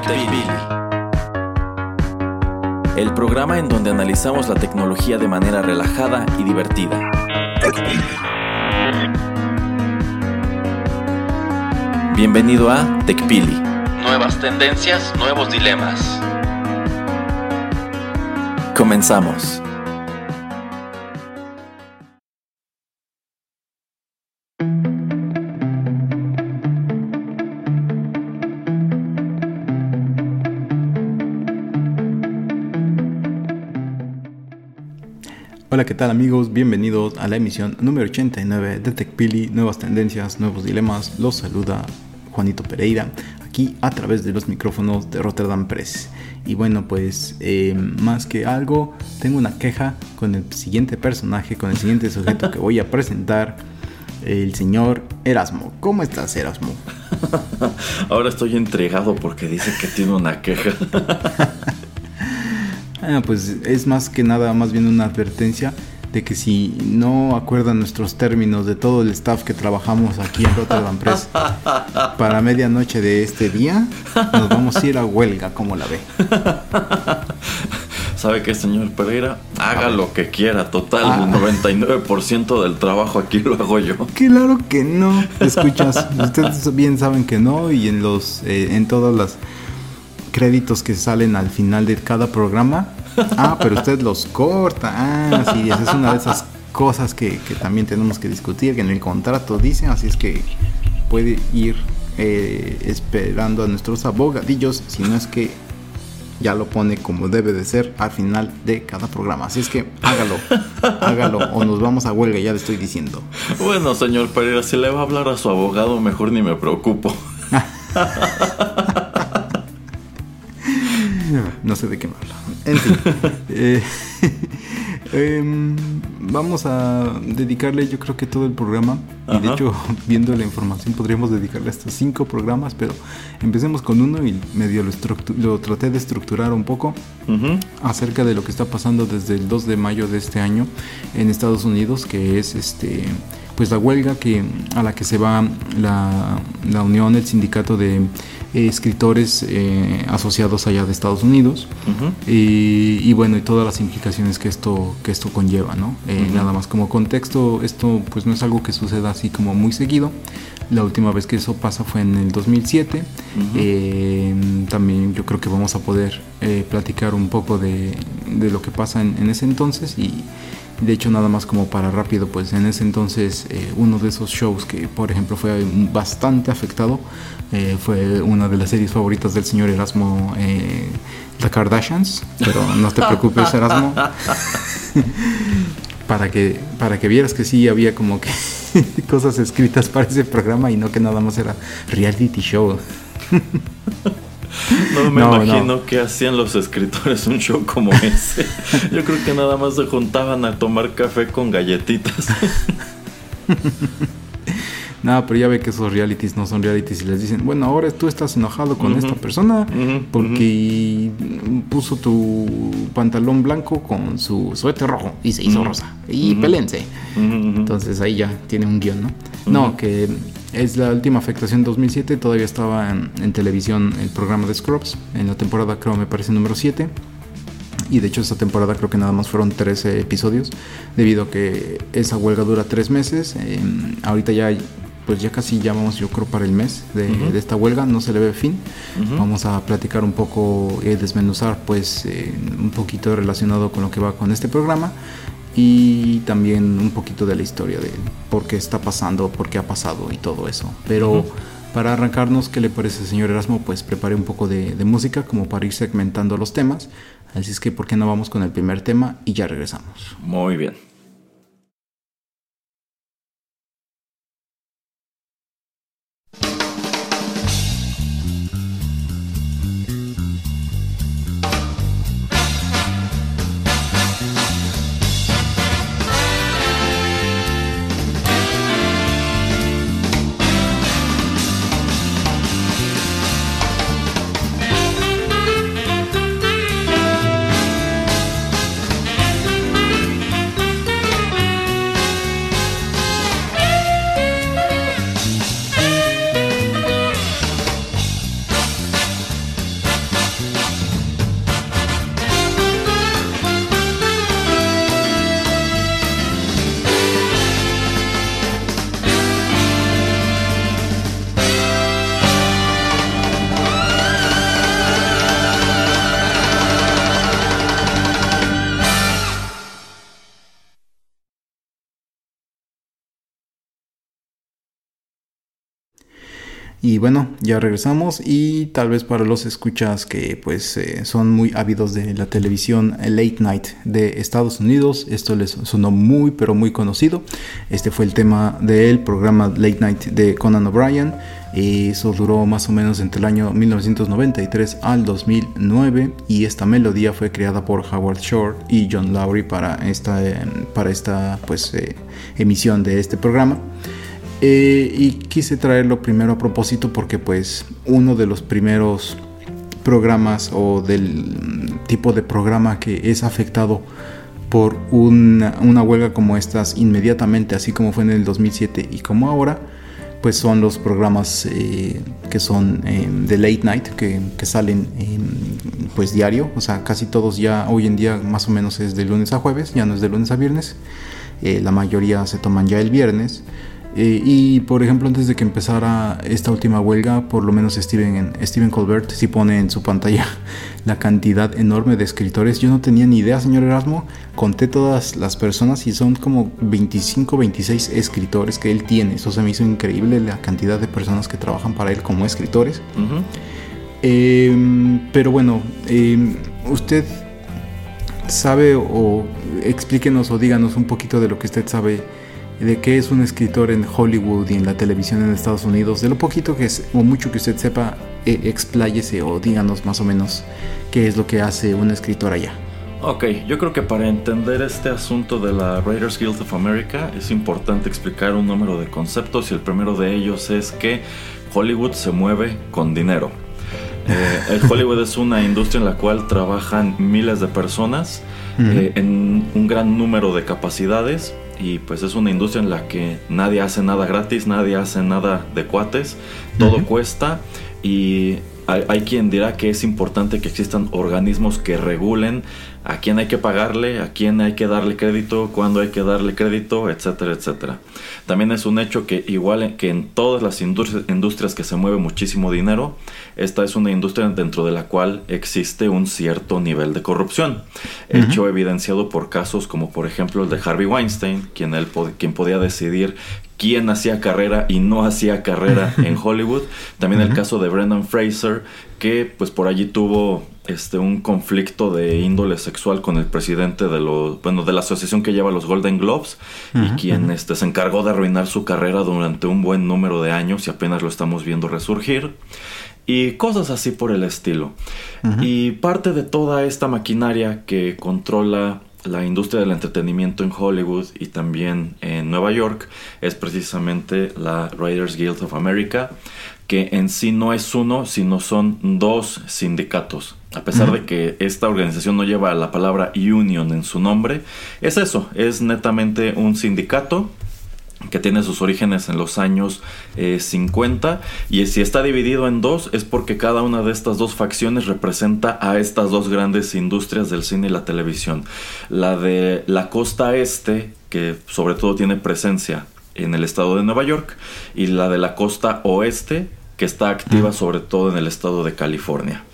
TechPili. El programa en donde analizamos la tecnología de manera relajada y divertida. Bienvenido a TechPili. Nuevas tendencias, nuevos dilemas. Comenzamos. Hola, ¿qué tal amigos? Bienvenidos a la emisión número 89 de TechPili, nuevas tendencias, nuevos dilemas. Los saluda Juanito Pereira, aquí a través de los micrófonos de Rotterdam Press. Y bueno, pues eh, más que algo, tengo una queja con el siguiente personaje, con el siguiente sujeto que voy a presentar, el señor Erasmo. ¿Cómo estás, Erasmo? Ahora estoy entregado porque dice que tiene una queja. Ah, pues es más que nada, más bien una advertencia de que si no acuerdan nuestros términos de todo el staff que trabajamos aquí en Rotterdam Press para medianoche de este día, nos vamos a ir a huelga, como la ve. ¿Sabe qué, señor Pereira? Haga lo que quiera, total, el 99% del trabajo aquí lo hago yo. Claro que no, escuchas, ustedes bien saben que no y en los eh, en todas las créditos que salen al final de cada programa. Ah, pero usted los corta. Ah, sí, esa es una de esas cosas que, que también tenemos que discutir, que en el contrato dice, así es que puede ir eh, esperando a nuestros abogadillos, si no es que ya lo pone como debe de ser al final de cada programa. Así es que hágalo, hágalo o nos vamos a huelga, ya le estoy diciendo. Bueno, señor Pereira, si le va a hablar a su abogado, mejor ni me preocupo. no sé de qué me habla. En fin. eh, em, vamos a dedicarle yo creo que todo el programa. Y de hecho, viendo la información, podríamos dedicarle hasta cinco programas. Pero empecemos con uno y medio lo, lo traté de estructurar un poco acerca de lo que está pasando desde el 2 de mayo de este año en Estados Unidos, que es este pues la huelga que a la que se va la, la unión, el sindicato de eh, escritores eh, asociados allá de Estados Unidos y, y bueno y todas las implicaciones que esto que esto conlleva, ¿no? Eh. Nada más como contexto, esto pues no es algo que suceda así como muy seguido. La última vez que eso pasa fue en el 2007. Ujú. Eh, también yo creo que vamos a poder platicar un poco de, de lo que pasa en, en ese entonces y de hecho nada más como para rápido pues en ese entonces eh, uno de esos shows que por ejemplo fue bastante afectado eh, fue una de las series favoritas del señor Erasmo eh, The Kardashians pero no te preocupes Erasmo. Para que para que vieras que sí había como que cosas escritas para ese programa y no que nada más era reality show No me No, no. imagino que hacían los escritores un show como ese. Yo creo que nada más se juntaban a tomar café con galletitas. Nada, pero ya ve que esos realities no son realities y les dicen, bueno, ahora tú estás enojado con esta persona porque puso tu pantalón blanco con su suéter rojo y se hizo rosa. Y pelense. Entonces ahí ya tiene un guion, ¿no? No, que es la última afectación 2007, todavía estaba en, en televisión el programa de Scrubs, en la temporada creo me parece número 7. Y de hecho esta temporada creo que nada más fueron 13 episodios, debido a que esa huelga dura 3 meses. eh, ahorita ya, pues ya casi ya vamos yo creo para el mes de, esta huelga, no se le ve fin. Vamos a platicar un poco y desmenuzar pues eh, un poquito relacionado con lo que va con este programa y también un poquito de la historia de por qué está pasando, por qué ha pasado y todo eso. Pero Ujú. para arrancarnos, ¿qué le parece, señor Erasmo? Pues preparé un poco de, de música como para ir segmentando los temas. Así es que, ¿por qué no vamos con el primer tema y ya regresamos? Muy bien. Y bueno, ya regresamos y tal vez para los escuchas que pues eh, son muy ávidos de la televisión late night de Estados Unidos, esto les sonó muy pero muy conocido. Este fue el tema del programa late night de Conan O'Brien. Y eso duró más o menos entre el año 1993 al 2009 y esta melodía fue creada por Howard Shore y John Lowry para esta, eh, para esta pues, eh, emisión de este programa. Eh, y quise traerlo primero a propósito porque pues uno de los primeros programas o del tipo de programa que es afectado por una, huelga como estas inmediatamente, así como fue en el 2007 y como ahora, pues son los programas eh, que son em, de late night, que, salen pues diario, o sea, casi todos ya hoy en día más o menos es de lunes a jueves, ya no es de lunes a viernes, eh, la mayoría se toman ya el viernes. Eh, y por ejemplo, antes de que empezara esta última huelga, por lo menos Steven, Steven Colbert sí pone en su pantalla la cantidad enorme de escritores. Yo no tenía ni idea, señor Erasmo. Conté todas las personas y son como 25, 26 escritores que él tiene. Eso se me hizo increíble la cantidad de personas que trabajan para él como escritores. Em, pero bueno, em, usted sabe o explíquenos o díganos un poquito de lo que usted sabe de qué es un escritor en Hollywood y en la televisión en Estados Unidos, de lo poquito que es, o mucho que usted sepa, eh, expláyese o díganos más o menos qué es lo que hace un escritor allá. Ok, yo creo que para entender este asunto de la Writers Guild of America es importante explicar un número de conceptos y el primero de ellos es que Hollywood se mueve con dinero. Eh, Hollywood es una industria en la cual trabajan miles de personas eh, en un gran número de capacidades y pues es una industria en la que nadie hace nada gratis, nadie hace nada de cuates, todo cuesta y hay, quien dirá que es importante que existan organismos que regulen a quién hay que pagarle, a quién hay que darle crédito, cuándo hay que darle crédito, etcétera, etcétera. También es un hecho que igual que en todas las industrias, que se mueve muchísimo dinero, esta es una industria dentro de la cual existe un cierto nivel de corrupción. Hecho evidenciado por casos como por ejemplo el de Harvey Weinstein, quien, él, quien podía decidir quién hacía carrera y no hacía carrera en Hollywood. También el caso de Brendan Fraser, que pues por allí tuvo este un conflicto de índole sexual con el presidente de los bueno de la asociación que lleva los Golden Globes y quien este se encargó de arruinar su carrera durante un buen número de años y apenas lo estamos viendo resurgir. Y cosas así por el estilo. Y parte de toda esta maquinaria que controla la industria del entretenimiento en Hollywood y también en Nueva York es precisamente la Writers Guild of America, que en sí no es uno, sino son dos sindicatos. A pesar de que esta organización no lleva la palabra union en su nombre, es eso, es netamente un sindicato que tiene sus orígenes en los años 50 eh, y si está dividido en dos es porque cada una de estas dos facciones representa a estas dos grandes industrias del cine y la televisión. La de la costa este, que sobre todo tiene presencia en el estado de Nueva York, y la de la costa oeste, que está activa sobre todo en el estado de California.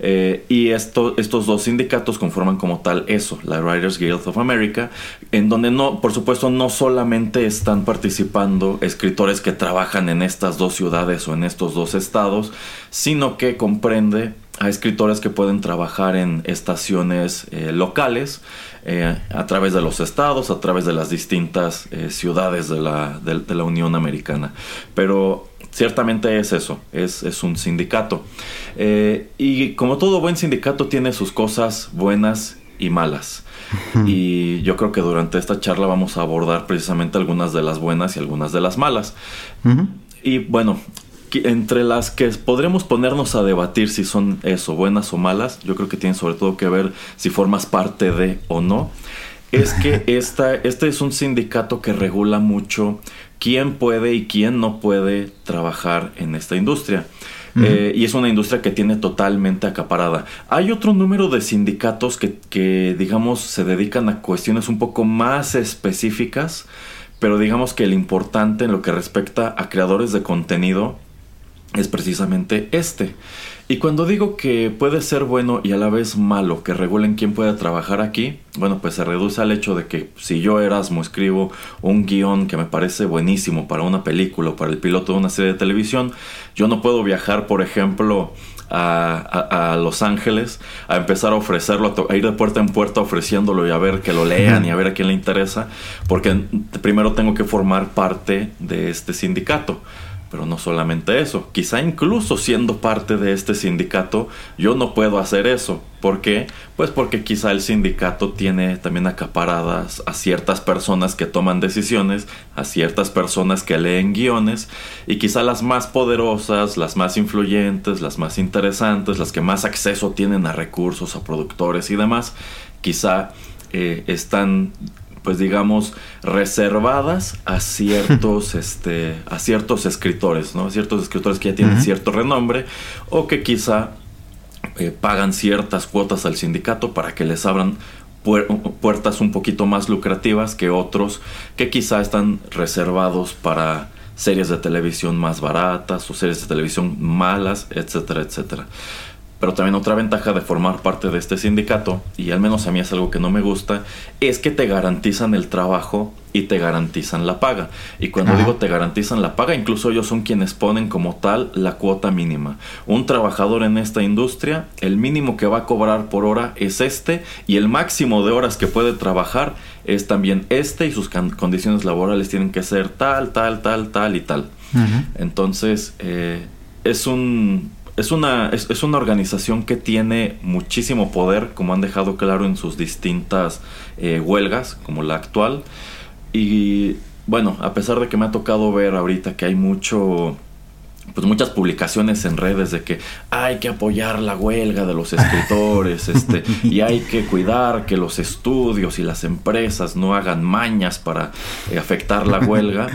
Eh, y esto, estos dos sindicatos conforman como tal eso, la Writers Guild of America, en donde no, por supuesto, no solamente están participando escritores que trabajan en estas dos ciudades o en estos dos estados, sino que comprende a escritores que pueden trabajar en estaciones eh, locales eh, a través de los estados, a través de las distintas ciudades de la, de la Unión Americana. Pero ciertamente es eso, es, es un sindicato. Eh, y como todo buen sindicato tiene sus cosas buenas y malas. Y yo creo que durante esta charla vamos a abordar precisamente algunas de las buenas y algunas de las malas. Y bueno, entre las que podremos ponernos a debatir si son eso, buenas o malas, yo creo que tiene sobre todo que ver si formas parte de o no, es que esta, este es un sindicato que regula mucho quién puede y quién no puede trabajar en esta industria. Eh, y es una industria que tiene totalmente acaparada. Hay otro número de sindicatos que, que, digamos, se dedican a cuestiones un poco más específicas, pero digamos que el importante en lo que respecta a creadores de contenido es precisamente este. Y cuando digo que puede ser bueno y a la vez malo que regulen quién puede trabajar aquí, bueno, pues se reduce al hecho de que si yo Erasmo escribo un guion que me parece buenísimo para una película o para el piloto de una serie de televisión, yo no puedo viajar, por ejemplo, a, Los Ángeles a empezar a ofrecerlo, a, ir de puerta en puerta ofreciéndolo y a ver que lo lean y a ver a quién le interesa, porque primero tengo que formar parte de este sindicato. Pero no solamente eso, quizá incluso siendo parte de este sindicato, yo no puedo hacer eso. ¿Por qué? Pues porque quizá el sindicato tiene también acaparadas a ciertas personas que toman decisiones, a ciertas personas que leen guiones, y quizá las más poderosas, las más influyentes, las más interesantes, las que más acceso tienen a recursos, a productores y demás, quizá eh, están pues digamos, reservadas a ciertos, este, a ciertos escritores, ¿no? ciertos escritores que ya tienen cierto renombre o que quizá eh, pagan ciertas cuotas al sindicato para que les abran puertas un poquito más lucrativas que otros que quizá están reservados para series de televisión más baratas o series de televisión malas, etcétera, etcétera. Pero también otra ventaja de formar parte de este sindicato, y al menos a mí es algo que no me gusta, es que te garantizan el trabajo y te garantizan la paga. Y cuando digo te garantizan la paga, incluso ellos son quienes ponen como tal la cuota mínima. Un trabajador en esta industria, el mínimo que va a cobrar por hora es este y el máximo de horas que puede trabajar es también este y sus condiciones laborales tienen que ser tal, tal, tal, tal y tal. Entonces, eh, es un es una, es, una organización que tiene muchísimo poder, como han dejado claro en sus distintas eh, huelgas, como la actual. Y bueno, a pesar de que me ha tocado ver ahorita que hay mucho pues muchas publicaciones en redes de que hay que apoyar la huelga de los escritores, este, y hay que cuidar que los estudios y las empresas no hagan mañas para eh, afectar la huelga,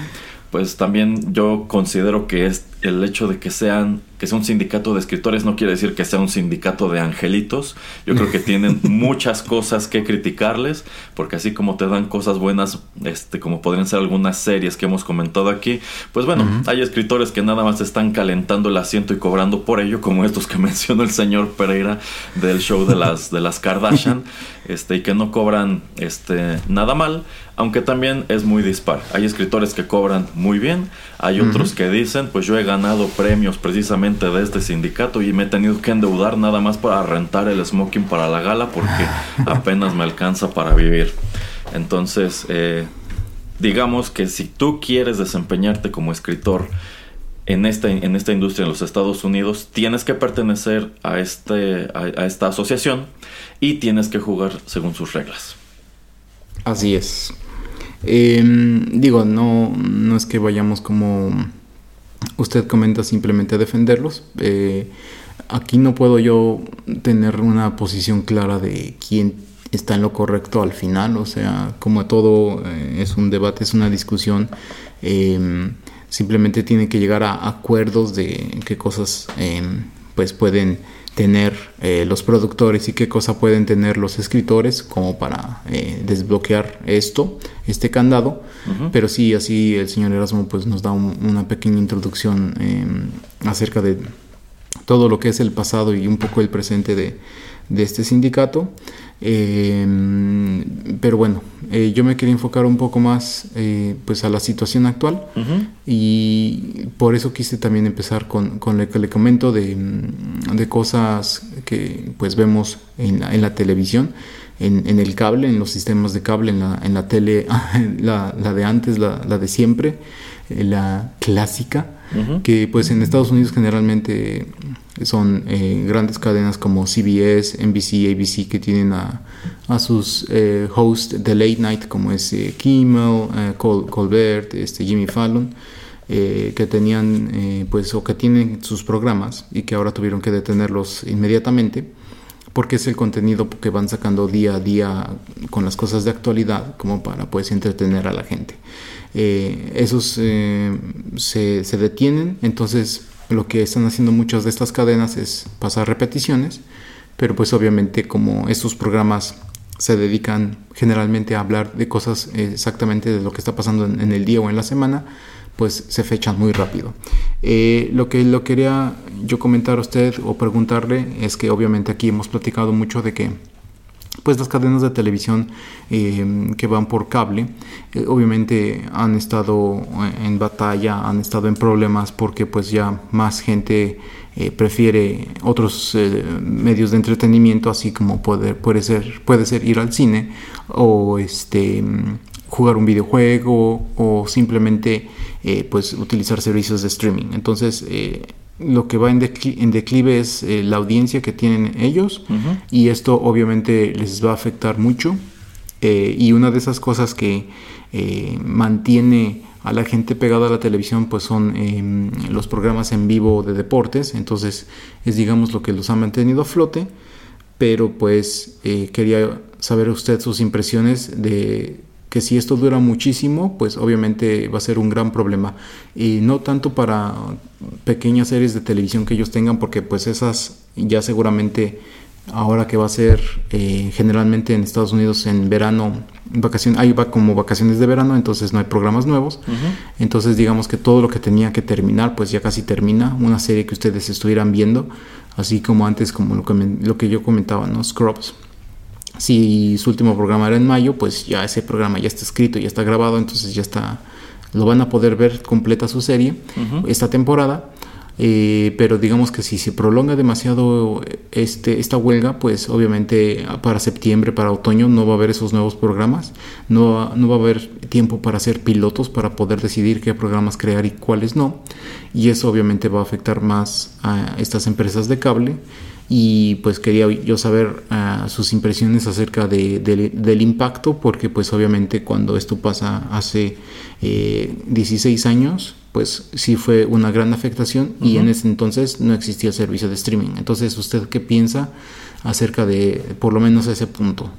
pues también yo considero que es el hecho de que sean que sea un sindicato de escritores no quiere decir que sea un sindicato de angelitos. Yo creo que tienen muchas cosas que criticarles, porque así como te dan cosas buenas, este, como podrían ser algunas series que hemos comentado aquí, pues bueno, hay escritores que nada más están calentando el asiento y cobrando por ello, como estos que mencionó el señor Pereira del show de las, de las Kardashian, este, y que no cobran este, nada mal, aunque también es muy dispar. Hay escritores que cobran muy bien, hay otros que dicen, pues yo he ganado premios precisamente de este sindicato y me he tenido que endeudar nada más para rentar el smoking para la gala porque apenas me alcanza para vivir. Entonces, eh, digamos que si tú quieres desempeñarte como escritor en esta, en esta industria en los Estados Unidos, tienes que pertenecer a, este, a esta asociación y tienes que jugar según sus reglas. Así es. Em, digo, no, no es que vayamos como usted comenta simplemente defenderlos. Eh, aquí no puedo yo tener una posición clara de quién está en lo correcto al final. O sea, como todo eh, es un debate, es una discusión. Em, simplemente tiene que llegar a acuerdos de qué cosas em, pues pueden tener eh, los productores y qué cosa pueden tener los escritores como para eh, desbloquear esto, este candado. Pero sí, así el señor Erasmo pues nos da una pequeña introducción em, acerca de todo lo que es el pasado y un poco el presente de, de este sindicato. Em, pero bueno, eh, yo me quería enfocar un poco más eh, pues a la situación actual y por eso quise también empezar con, con lo que le comento de, mm, de cosas que pues vemos en la, en la televisión. En, en, el cable, en los sistemas de cable, en la, en la tele, la, la de antes, la, la de siempre, eh, la clásica, que pues en Estados Unidos generalmente son eh, grandes cadenas como CBS, NBC, ABC que tienen a, a sus eh, hosts de late night como es eh, Kimmel, Colbert, este, Jimmy Fallon. que tenían pues o que tienen sus programas y que ahora tuvieron que detenerlos inmediatamente porque es el contenido que van sacando día a día con las cosas de actualidad como para pues entretener a la gente esos se, se detienen entonces lo que están haciendo muchas de estas cadenas es pasar repeticiones, pero pues obviamente como estos programas se dedican generalmente a hablar de cosas exactamente de lo que está pasando en, el día o en la semana, pues se fechan muy rápido. Eh, lo que lo quería yo comentar a usted o preguntarle es que obviamente aquí hemos platicado mucho de que pues las cadenas de televisión eh, que van por cable eh, obviamente han estado en batalla han estado en problemas porque pues ya más gente eh, prefiere otros medios de entretenimiento así como puede, puede ser puede ser ir al cine o este jugar un videojuego o simplemente pues utilizar servicios de streaming. Entonces lo que va en, declive es eh, la audiencia que tienen ellos y esto obviamente les va a afectar mucho eh, y una de esas cosas que eh, mantiene a la gente pegada a la televisión pues son em, los programas en vivo de deportes. Entonces es digamos lo que los ha mantenido a flote pero pues quería saber usted sus impresiones de que si esto dura muchísimo, pues obviamente va a ser un gran problema. Y no tanto para pequeñas series de televisión que ellos tengan, porque pues esas ya seguramente ahora que va a ser eh, generalmente en Estados Unidos en verano, vacaciones, ahí va como vacaciones de verano, entonces no hay programas nuevos. Entonces digamos que todo lo que tenía que terminar, pues ya casi termina. Una serie que ustedes estuvieran viendo, así como antes, como lo que, lo que yo comentaba, ¿no? Scrubs si su último programa era en mayo, pues ya ese programa ya está escrito, ya está grabado, entonces ya está, lo van a poder ver completa su serie esta temporada. Eh, pero digamos que si se prolonga demasiado este, esta huelga, pues obviamente para septiembre, para otoño, no va a haber esos nuevos programas, no, no va a haber tiempo para hacer pilotos, para poder decidir qué programas crear y cuáles no. Y eso obviamente va a afectar más a estas empresas de cable y pues quería yo saber ah, sus impresiones acerca de, del impacto porque pues obviamente cuando esto pasa hace 16 eh, años pues sí fue una gran afectación y en ese entonces no existía el servicio de streaming. Entonces usted qué piensa acerca de por lo menos ese punto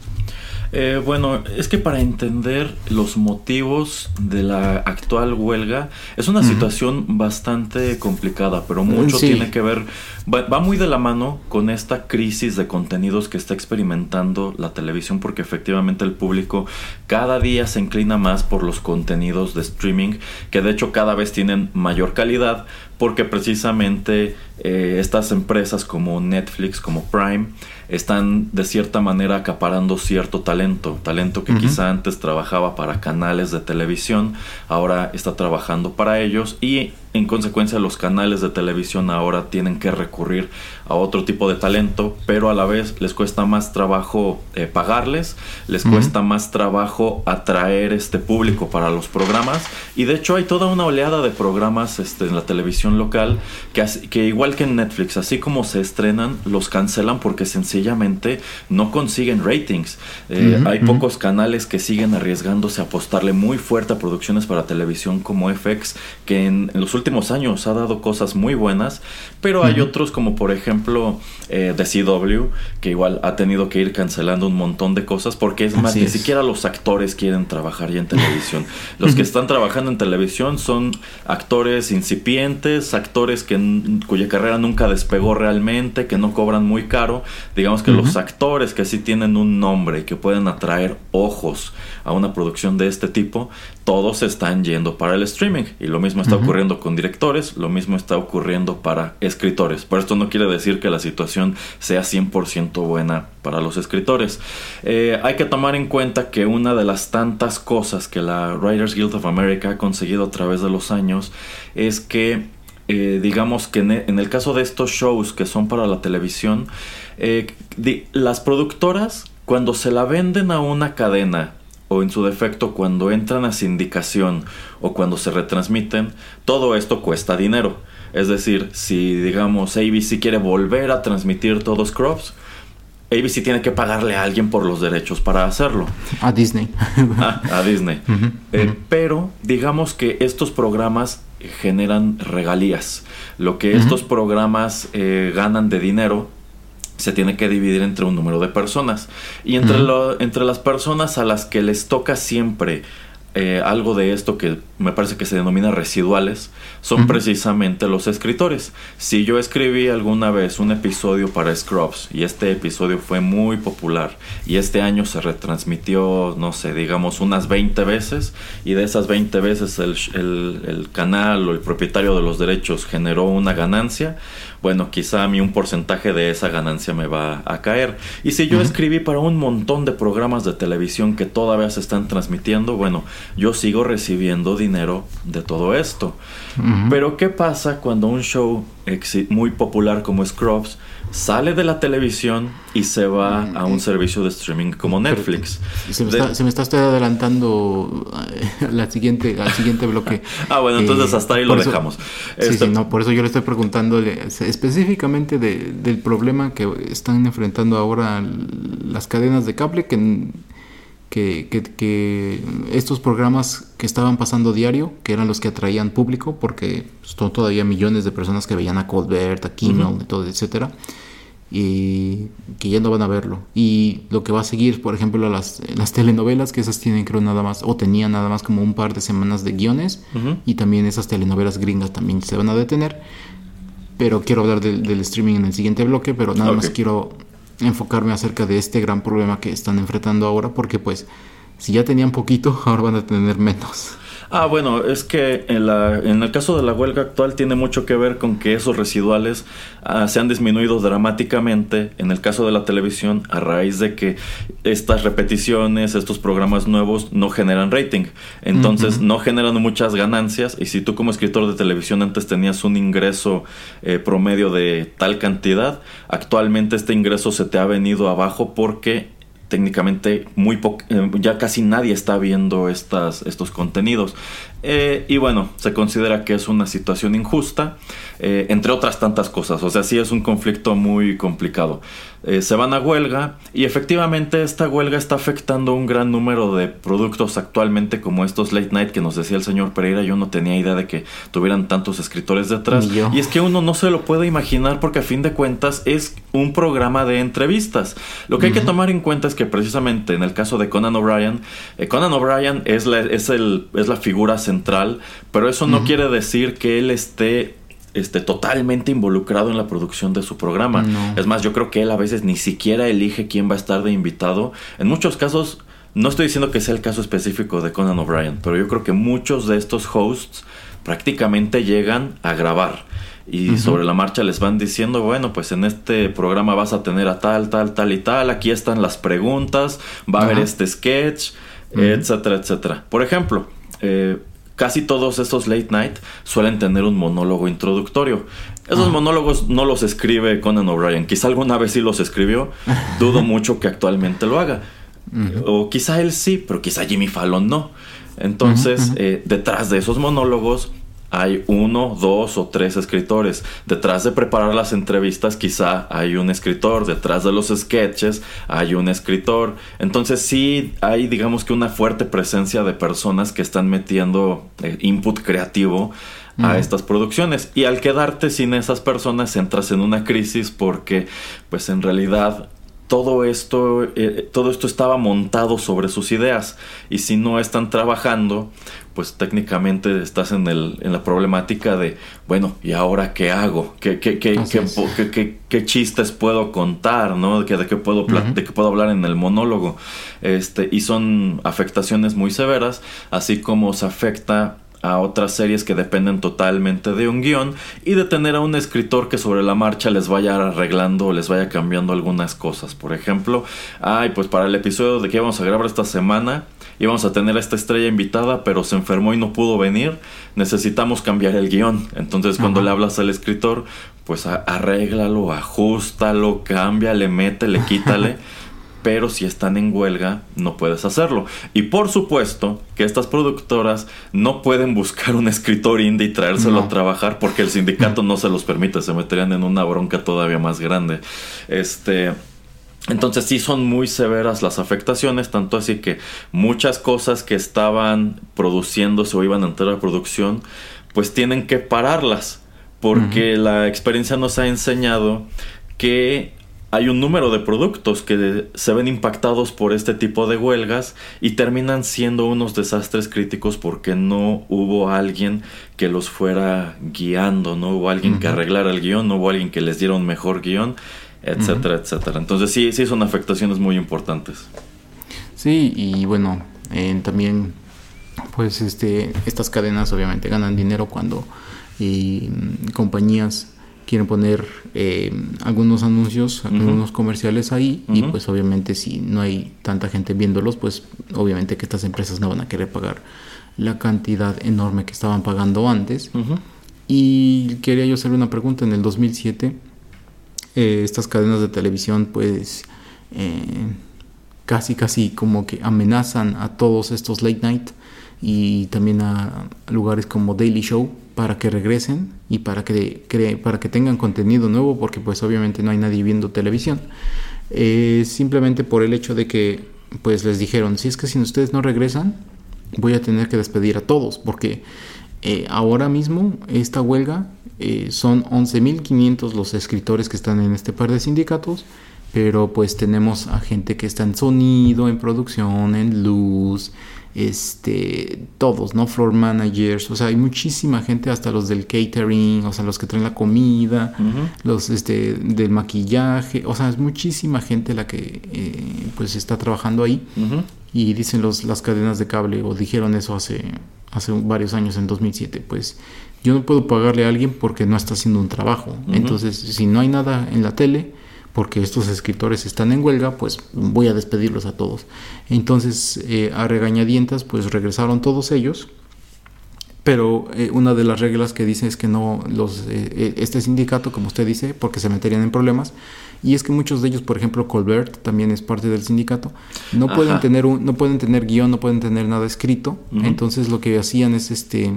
eh, bueno, es que para entender los motivos de la actual huelga es una situación bastante complicada, pero mucho tiene que ver, va, muy de la mano con esta crisis de contenidos que está experimentando la televisión, porque efectivamente el público cada día se inclina más por los contenidos de streaming, que de hecho cada vez tienen mayor calidad, porque precisamente eh, estas empresas como Netflix, como Prime, están de cierta manera acaparando cierto talento, talento que quizá antes trabajaba para canales de televisión, ahora está trabajando para ellos y en consecuencia los canales de televisión ahora tienen que recurrir a otro tipo de talento, pero a la vez les cuesta más trabajo eh, pagarles, les cuesta más trabajo atraer este público para los programas. Y de hecho hay toda una oleada de programas este, en la televisión local que, que igual que en Netflix, así como se estrenan, los cancelan porque sencillamente no consiguen ratings. Eh, hay pocos canales que siguen arriesgándose a apostarle muy fuerte a producciones para televisión como FX que en los últimos últimos años ha dado cosas muy buenas, pero hay otros como por ejemplo eh, The CW, que igual ha tenido que ir cancelando un montón de cosas porque es más, ni siquiera los actores quieren trabajar ya en televisión. Los que están trabajando en televisión son actores incipientes, actores que, cuya carrera nunca despegó realmente, que no cobran muy caro. Digamos que los actores que sí tienen un nombre que pueden atraer ojos a una producción de este tipo, todos están yendo para el streaming. Y lo mismo está ocurriendo con directores, lo mismo está ocurriendo para escritores. Pero esto no quiere decir que la situación sea 100% buena para los escritores. Eh, hay que tomar en cuenta que una de las tantas cosas que la Writers Guild of America ha conseguido a través de los años es que eh, digamos que e, en, el caso de estos shows que son para la televisión, eh, las productoras cuando se la venden a una cadena o en su defecto cuando entran a sindicación o cuando se retransmiten, todo esto cuesta dinero. Es decir, si digamos ABC quiere volver a transmitir todos Crops, ABC tiene que pagarle a alguien por los derechos para hacerlo. A Disney. Ah, a Disney. Eh, pero digamos que estos programas generan regalías. Lo que estos programas eh, ganan de dinero se tiene que dividir entre un número de personas. Y entre, entre las personas a las que les toca siempre eh, algo de esto que me parece que se denomina residuales, son precisamente los escritores. Si yo escribí alguna vez un episodio para Scrubs y este episodio fue muy popular y este año se retransmitió, no sé, digamos unas 20 veces y de esas 20 veces el, el canal o el propietario de los derechos generó una ganancia, bueno, quizá a mí un porcentaje de esa ganancia me va a caer. Y si yo escribí para un montón de programas de televisión que todavía se están transmitiendo, bueno, yo sigo recibiendo dinero de todo esto. Pero ¿qué pasa cuando un show muy popular como Scrubs sale de la televisión y se va a un servicio de streaming como Netflix. Se me, está, adelantando eh, la siguiente, al siguiente bloque. ah, bueno, entonces eh, hasta ahí lo dejamos. Sí, sí, no, por eso yo le estoy preguntando específicamente del problema que están enfrentando ahora las cadenas de cable que que, que, estos programas que estaban pasando diario, que eran los que atraían público, porque son todavía millones de personas que veían a Colbert, a Kimmel, todo, etcétera, y que ya no van a verlo. Y lo que va a seguir, por ejemplo, las, las telenovelas, que esas tienen creo nada más, o tenían nada más como un par de semanas de guiones, y también esas telenovelas gringas también se van a detener. Pero quiero hablar del, streaming en el siguiente bloque, pero nada más quiero enfocarme acerca de este gran problema que están enfrentando ahora, porque pues si ya tenían poquito, ahora van a tener menos. Ah, bueno, es que en, la, en, el caso de la huelga actual tiene mucho que ver con que esos residuales ah, se han disminuido dramáticamente en el caso de la televisión a raíz de que estas repeticiones, estos programas nuevos no generan rating. Entonces no generan muchas ganancias y si tú como escritor de televisión antes tenías un ingreso eh, promedio de tal cantidad, actualmente este ingreso se te ha venido abajo porque técnicamente muy eh, ya casi nadie está viendo estas, estos contenidos. Eh, y bueno, se considera que es una situación injusta, eh, entre otras tantas cosas. O sea, sí es un conflicto muy complicado. Eh, se van a huelga y efectivamente esta huelga está afectando un gran número de productos actualmente como estos late night que nos decía el señor Pereira. Yo no tenía idea de que tuvieran tantos escritores detrás. Y es que uno no se lo puede imaginar porque a fin de cuentas es un programa de entrevistas. Lo que hay que tomar en cuenta es que precisamente en el caso de Conan O'Brien, Conan O'Brien es la, es, el, es la figura central central, pero eso no quiere decir que él esté esté totalmente involucrado en la producción de su programa. Es más, yo creo que él a veces ni siquiera elige quién va a estar de invitado. En muchos casos, no estoy diciendo que sea el caso específico de Conan O'Brien, pero yo creo que muchos de estos hosts prácticamente llegan a grabar. Y sobre la marcha les van diciendo, bueno, pues en este programa vas a tener a tal, tal, tal y tal, aquí están las preguntas, va a haber este sketch, etcétera, etcétera. Por ejemplo, eh, casi todos estos late night suelen tener un monólogo introductorio. Esos monólogos no los escribe Conan O'Brien. Quizá alguna vez sí los escribió. Dudo mucho que actualmente lo haga. O quizá él sí, pero quizá Jimmy Fallon no. Entonces, eh, detrás de esos monólogos hay uno, dos o tres escritores. Detrás de preparar las entrevistas quizá hay un escritor. Detrás de los sketches hay un escritor. Entonces sí hay digamos que una fuerte presencia de personas que están metiendo eh, input creativo a estas producciones. Y al quedarte sin esas personas entras en una crisis porque pues en realidad todo esto, eh, todo esto estaba montado sobre sus ideas y si no están trabajando, pues técnicamente estás en, el, en la problemática de, bueno, ¿y ahora qué hago? ¿Qué, qué, qué, qué, qué chistes puedo contar? ¿no? ¿De, qué, de, qué puedo, de qué puedo hablar en el monólogo? Este, y son afectaciones muy severas, así como se afecta a otras series que dependen totalmente de un guion y de tener a un escritor que sobre la marcha les vaya arreglando o les vaya cambiando algunas cosas. Por ejemplo, ay, pues para el episodio de que vamos a grabar esta semana íbamos a tener a esta estrella invitada, pero se enfermó y no pudo venir, necesitamos cambiar el guion. Entonces cuando le hablas al escritor, pues arréglalo, ajustalo, cámbiale, métele, quítale. pero si están en huelga no puedes hacerlo. Y por supuesto que estas productoras no pueden buscar un escritor indie y traérselo a trabajar porque el sindicato no se los permite, se meterían en una bronca todavía más grande. Este, entonces sí son muy severas las afectaciones, tanto así que muchas cosas que estaban produciéndose o iban a entrar a producción, pues tienen que pararlas, porque la experiencia nos ha enseñado que hay un número de productos que se ven impactados por este tipo de huelgas y terminan siendo unos desastres críticos porque no hubo alguien que los fuera guiando, no hubo alguien que arreglara el guion, no hubo alguien que les diera un mejor guion, etcétera, etcétera. Entonces sí, sí son afectaciones muy importantes. Sí, y bueno, también pues este estas cadenas obviamente ganan dinero cuando y, compañías quieren poner eh, algunos anuncios, algunos comerciales ahí y pues obviamente si no hay tanta gente viéndolos, pues obviamente que estas empresas no van a querer pagar la cantidad enorme que estaban pagando antes. Y quería yo hacer una pregunta, en el 2007 eh, estas cadenas de televisión pues eh, casi casi como que amenazan a todos estos late night y también a lugares como Daily Show para que regresen y para que, para que tengan contenido nuevo, porque pues obviamente no hay nadie viendo televisión. Eh, simplemente por el hecho de que pues les dijeron, si es que si ustedes no regresan, voy a tener que despedir a todos, porque eh, ahora mismo esta huelga eh, son 11.500 los escritores que están en este par de sindicatos, pero pues tenemos a gente que está en sonido, en producción, en luz, este, todos, ¿no? Floor managers, o sea, hay muchísima gente, hasta los del catering, o sea, los que traen la comida, los este, del maquillaje, o sea, es muchísima gente la que eh, pues está trabajando ahí. Y dicen los, las cadenas de cable, o dijeron eso hace, hace varios años, en 2007, pues yo no puedo pagarle a alguien porque no está haciendo un trabajo. Entonces, si no hay nada en la tele, porque estos escritores están en huelga, pues voy a despedirlos a todos. Entonces, eh, a regañadientas, pues regresaron todos ellos, pero eh, una de las reglas que dice es que no los eh, este sindicato, como usted dice, porque se meterían en problemas, y es que muchos de ellos, por ejemplo, Colbert también es parte del sindicato, no pueden tener un, no pueden tener guion, no pueden tener nada escrito, entonces lo que hacían es este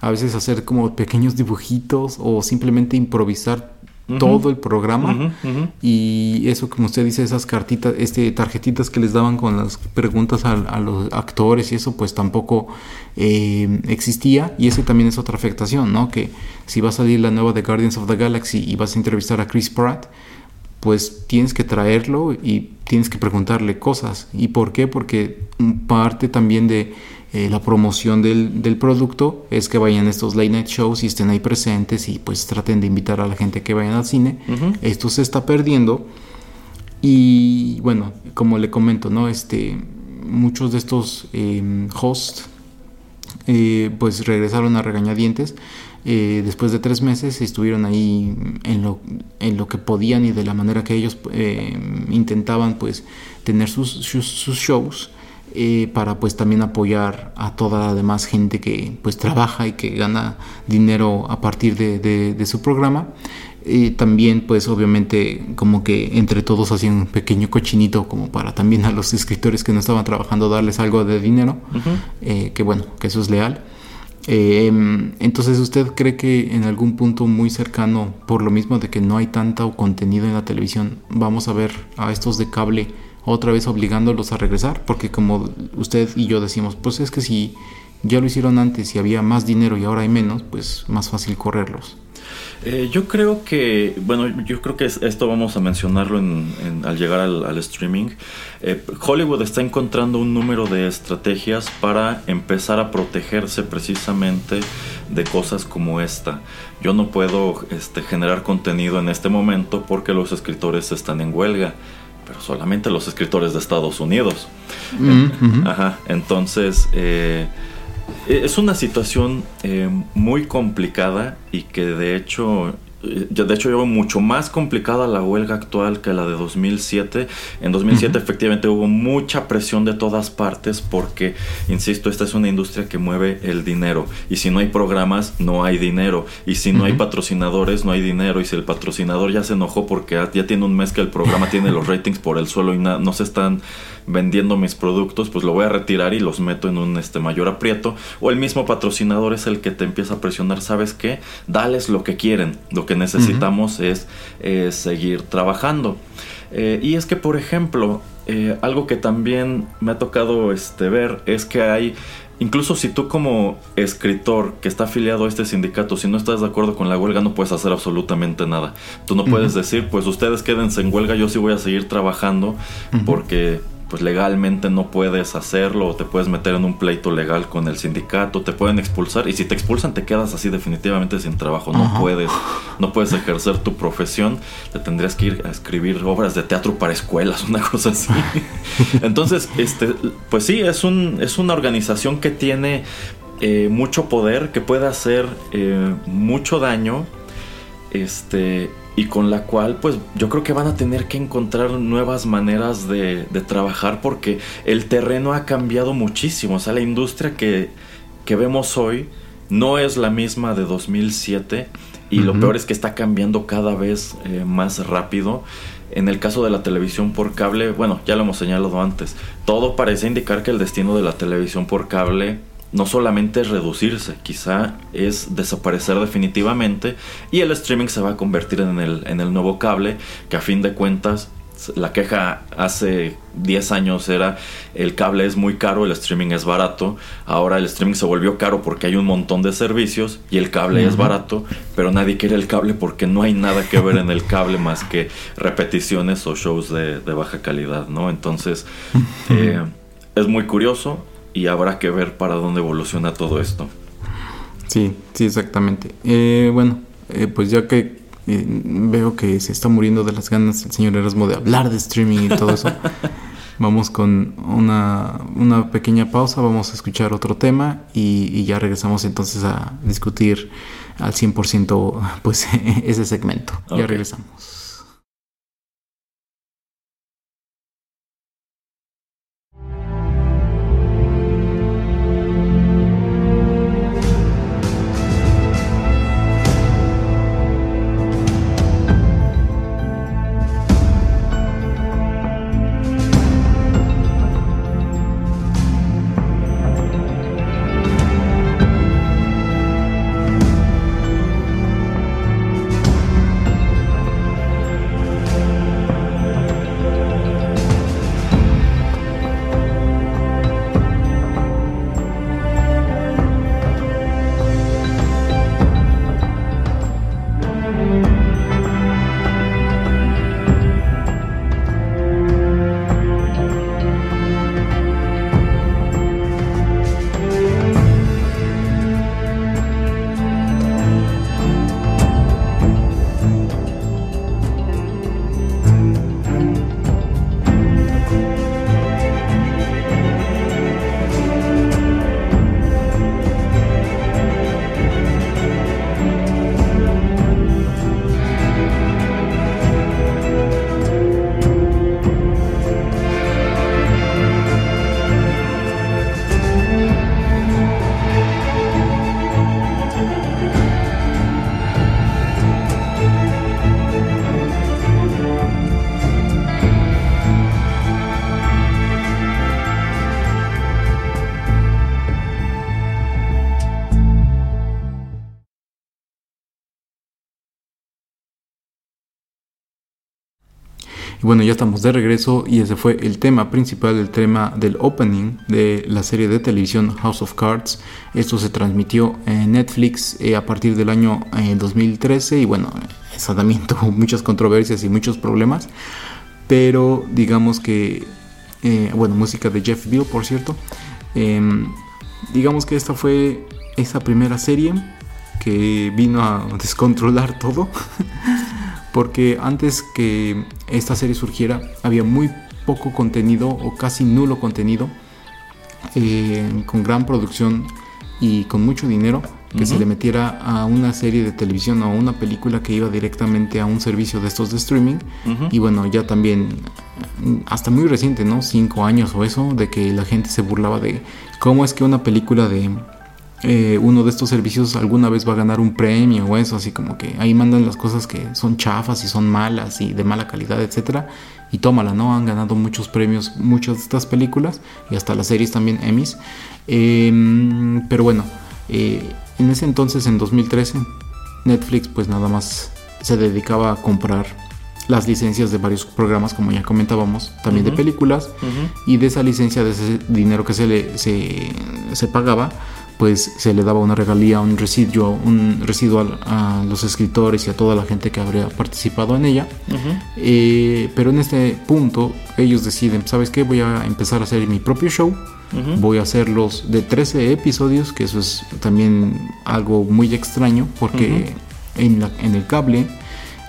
a veces hacer como pequeños dibujitos o simplemente improvisar todo el programa. Y eso como usted dice esas cartitas este tarjetitas que les daban con las preguntas a, los actores y eso pues tampoco eh, existía. Y eso también es otra afectación no que si va a salir la nueva de Guardians of the Galaxy y vas a entrevistar a Chris Pratt pues tienes que traerlo y tienes que preguntarle cosas y por qué porque parte también de eh, la promoción del, del, producto es que vayan a estos late night shows y estén ahí presentes y pues traten de invitar a la gente que vayan al cine. Esto se está perdiendo y bueno, como le comento, ¿no? Este, muchos de estos em, hosts eh, pues regresaron a regañadientes. Eh, después de tres meses estuvieron ahí en lo, en lo que podían y de la manera que ellos intentaban pues tener sus, sus shows eh, para pues también apoyar a toda la demás gente que pues trabaja y que gana dinero a partir de, su programa. Y también pues obviamente como que entre todos hacían un pequeño cochinito como para también a los escritores que no estaban trabajando darles algo de dinero, eh, que bueno, que eso es leal. Eh, entonces, ¿usted cree que en algún punto muy cercano, por lo mismo de que no hay tanto contenido en la televisión, vamos a ver a estos de cable otra vez obligándolos a regresar, porque como usted y yo decimos, pues es que si ya lo hicieron antes y había más dinero y ahora hay menos, pues más fácil correrlos. Eh, yo creo que, bueno, yo creo que esto vamos a mencionarlo al llegar al, streaming. Eh, Hollywood está encontrando un número de estrategias para empezar a protegerse precisamente de cosas como esta. Yo no puedo este, generar contenido en este momento porque los escritores están en huelga pero solamente los escritores de Estados Unidos. Ajá, entonces eh, es una situación eh, muy complicada y que de hecho de hecho, yo mucho más complicada la huelga actual que la de 2007. En 2007 efectivamente hubo mucha presión de todas partes porque, insisto, esta es una industria que mueve el dinero. Y si no hay programas, no hay dinero. Y si no hay patrocinadores, no hay dinero. Y si el patrocinador ya se enojó porque ya tiene un mes que el programa tiene los ratings por el suelo y no se están vendiendo mis productos, pues lo voy a retirar y los meto en un este, mayor aprieto. O el mismo patrocinador es el que te empieza a presionar, ¿sabes qué? Dales lo que quieren, lo que necesitamos es, seguir trabajando. Eh, y es que, por ejemplo, eh, algo que también me ha tocado este, ver es que hay incluso si tú como escritor que está afiliado a este sindicato, si no estás de acuerdo con la huelga, no puedes hacer absolutamente nada. Tú no puedes decir, pues ustedes quédense en huelga, yo sí voy a seguir trabajando porque pues legalmente no puedes hacerlo o te puedes meter en un pleito legal con el sindicato, te pueden expulsar y si te expulsan te quedas así definitivamente sin trabajo, no puedes no puedes ejercer tu profesión, te tendrías que ir a escribir obras de teatro para escuelas, una cosa así. Entonces, este pues sí, es un es una organización que tiene eh, mucho poder, que puede hacer eh, mucho daño este y con la cual pues yo creo que van a tener que encontrar nuevas maneras de, trabajar porque el terreno ha cambiado muchísimo, o sea, la industria que, vemos hoy no es la misma de 2007 y lo peor es que está cambiando cada vez eh, más rápido. En el caso de la televisión por cable, bueno, ya lo hemos señalado antes, todo parece indicar que el destino de la televisión por cable no solamente es reducirse, quizá es desaparecer definitivamente y el streaming se va a convertir en el, en el nuevo cable, que a fin de cuentas la queja hace 10 años era el cable es muy caro, el streaming es barato. Ahora el streaming se volvió caro porque hay un montón de servicios y el cable es barato, pero nadie quiere el cable porque no hay nada que ver en el cable más que repeticiones o shows de, baja calidad, ¿no? Entonces eh, es muy curioso y habrá que ver para dónde evoluciona todo esto. Sí, sí, exactamente. Eh, bueno, eh, pues ya que eh, veo que se está muriendo de las ganas el señor Erasmo de hablar de streaming y todo eso, vamos con una, una, pequeña pausa, vamos a escuchar otro tema y, ya regresamos entonces a discutir al 100% pues ese segmento. Ya regresamos. Bueno, ya estamos de regreso y ese fue el tema principal, el tema del opening de la serie de televisión House of Cards. Esto se transmitió en Netflix eh, a partir del año 2013 eh, y bueno, eso también tuvo muchas controversias y muchos problemas. Pero digamos que, eh, bueno, música de Jeff Bill, por cierto. Em, digamos que esta fue esa primera serie que vino a descontrolar todo. porque antes que esta serie surgiera había muy poco contenido o casi nulo contenido eh, con gran producción y con mucho dinero que se le metiera a una serie de televisión o a una película que iba directamente a un servicio de estos de streaming. Y bueno, ya también, hasta muy reciente, ¿no? Cinco años o eso, de que la gente se burlaba de cómo es que una película de eh, uno de estos servicios alguna vez va a ganar un premio o eso, así como que ahí mandan las cosas que son chafas y son malas y de mala calidad, etcétera, y tómala, ¿no? Han ganado muchos premios, muchas de estas películas y hasta las series también Emmys. Em, pero bueno, eh, en ese entonces, en 2013, Netflix pues nada más se dedicaba a comprar las licencias de varios programas, como ya comentábamos, también de películas, y de esa licencia, de ese dinero que se le se, se pagaba, pues se le daba una regalía, un residuo, un residual a los escritores y a toda la gente que habría participado en ella. Eh, pero en este punto ellos deciden, ¿sabes qué? Voy a empezar a hacer mi propio show. Voy a hacerlos de 13 episodios, que eso es también algo muy extraño, porque en, la, en el cable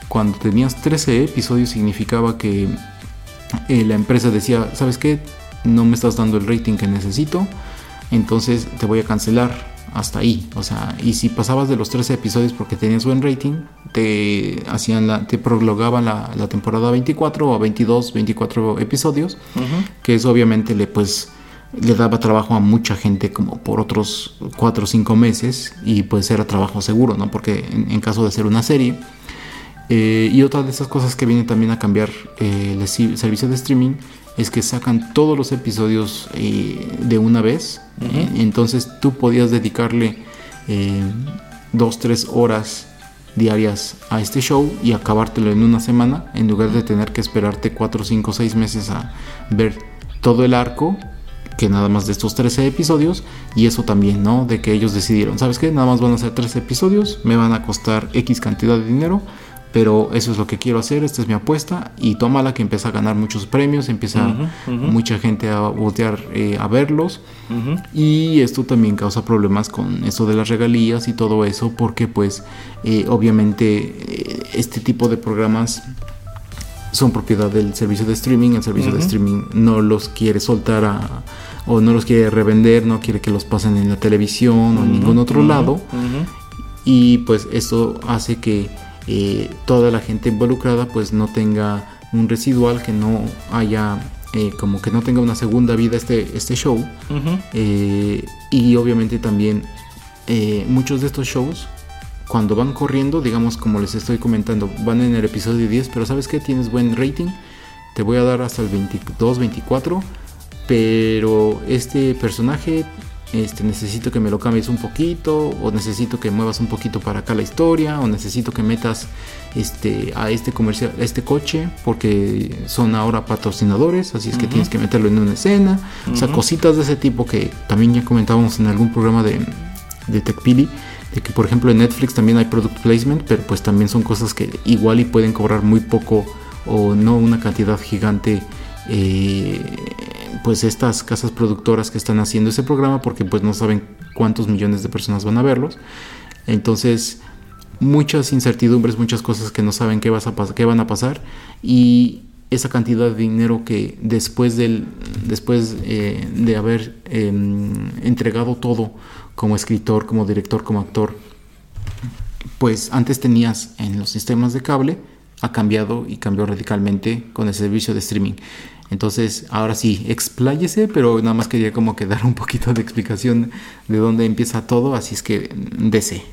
cuando tenías 13 episodios significaba que eh, la empresa decía, ¿sabes qué? No me estás dando el rating que necesito, entonces te voy a cancelar hasta ahí. O sea, y si pasabas de los 13 episodios porque tenías buen rating, te hacían la, te prolongaban la, temporada 24 o 22, 24 episodios, que eso obviamente le pues le daba trabajo a mucha gente como por otros 4 o 5 meses y pues era trabajo seguro, ¿no? Porque en caso de hacer una serie, eh, y otra de esas cosas que viene también a cambiar eh, el servicio de streaming es que sacan todos los episodios eh, de una vez. entonces tú podías dedicarle dos, tres horas diarias a este show y acabártelo en una semana en lugar de tener que esperarte cuatro, cinco, seis meses a ver todo el arco que nada más de estos 13 episodios y eso también, ¿no? De que ellos decidieron, ¿sabes qué? Nada más van a ser 13 episodios, me van a costar X cantidad de dinero, pero eso es lo que quiero hacer, esta es mi apuesta y tómala que empieza a ganar muchos premios, empieza mucha gente a voltear eh, a verlos. Y esto también causa problemas con esto de las regalías y todo eso porque pues eh, obviamente eh, este tipo de programas son propiedad del servicio de streaming, el servicio de streaming no los quiere soltar a, o no los quiere revender, no quiere que los pasen en la televisión o en ningún otro lado. y pues esto hace que eh, toda la gente involucrada pues no tenga un residual, que no haya eh, como que no tenga una segunda vida este, este show. Eh, y obviamente también muchos de estos shows, cuando van corriendo, digamos como les estoy comentando, van en el episodio 10, pero sabes que tienes buen rating, te voy a dar hasta el 22, 24, pero este personaje este, necesito que me lo cambies un poquito, o necesito que muevas un poquito para acá la historia, o necesito que metas este, a este comercial, este coche, porque son ahora patrocinadores, así es que tienes que meterlo en una escena, o sea, cositas de ese tipo que también ya comentábamos en algún programa de, de TechPili, de que por ejemplo en Netflix también hay product placement, pero pues también son cosas que igual y pueden cobrar muy poco o no una cantidad gigante eh, pues estas casas productoras que están haciendo ese programa porque pues no saben cuántos millones de personas van a verlos. Entonces, muchas incertidumbres, muchas cosas que no saben qué, van a pasar y esa cantidad de dinero que después, del, después eh, de haber em, entregado todo como escritor, como director, como actor, pues antes tenías en los sistemas de cable, ha cambiado y cambió radicalmente con el servicio de streaming. Entonces, ahora sí, expláyese, pero nada más quería como que dar un poquito de explicación de dónde empieza todo, así es que dese.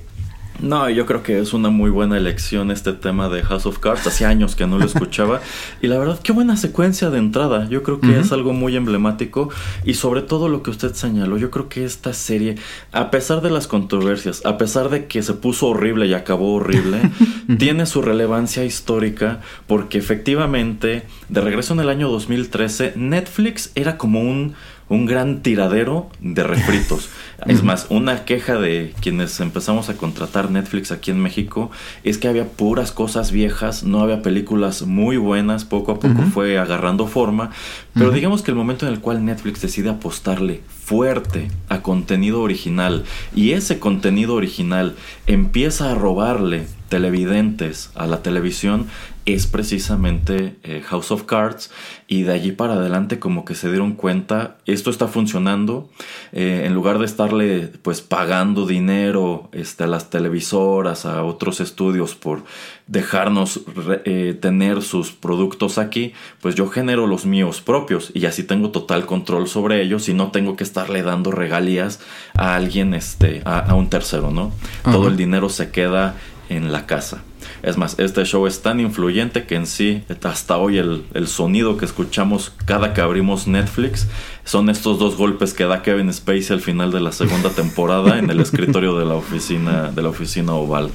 No, yo creo que es una muy buena elección este tema de House of Cards. Hace años que no lo escuchaba. y la verdad, qué buena secuencia de entrada. Yo creo que es algo muy emblemático. Y sobre todo lo que usted señaló, yo creo que esta serie, a pesar de las controversias, a pesar de que se puso horrible y acabó horrible, tiene su relevancia histórica porque efectivamente, de regreso en el año 2013, Netflix era como un un gran tiradero de refritos. es más, una queja de quienes empezamos a contratar Netflix aquí en México es que había puras cosas viejas, no había películas muy buenas, poco a poco fue agarrando forma, pero digamos que el momento en el cual Netflix decide apostarle fuerte a contenido original y ese contenido original empieza a robarle televidentes a la televisión es precisamente eh, House of Cards y de allí para adelante como que se dieron cuenta esto está funcionando eh, en lugar de estarle pues pagando dinero este, a las televisoras a otros estudios por dejarnos eh, tener sus productos aquí pues yo genero los míos propios y así tengo total control sobre ellos y no tengo que estarle dando regalías a alguien este a, un tercero no todo el dinero se queda en la casa. Es más, este show es tan influyente que en sí, hasta hoy el, el sonido que escuchamos cada que abrimos Netflix son estos dos golpes que da Kevin Spacey al final de la segunda temporada en el escritorio de la oficina, de la oficina oval,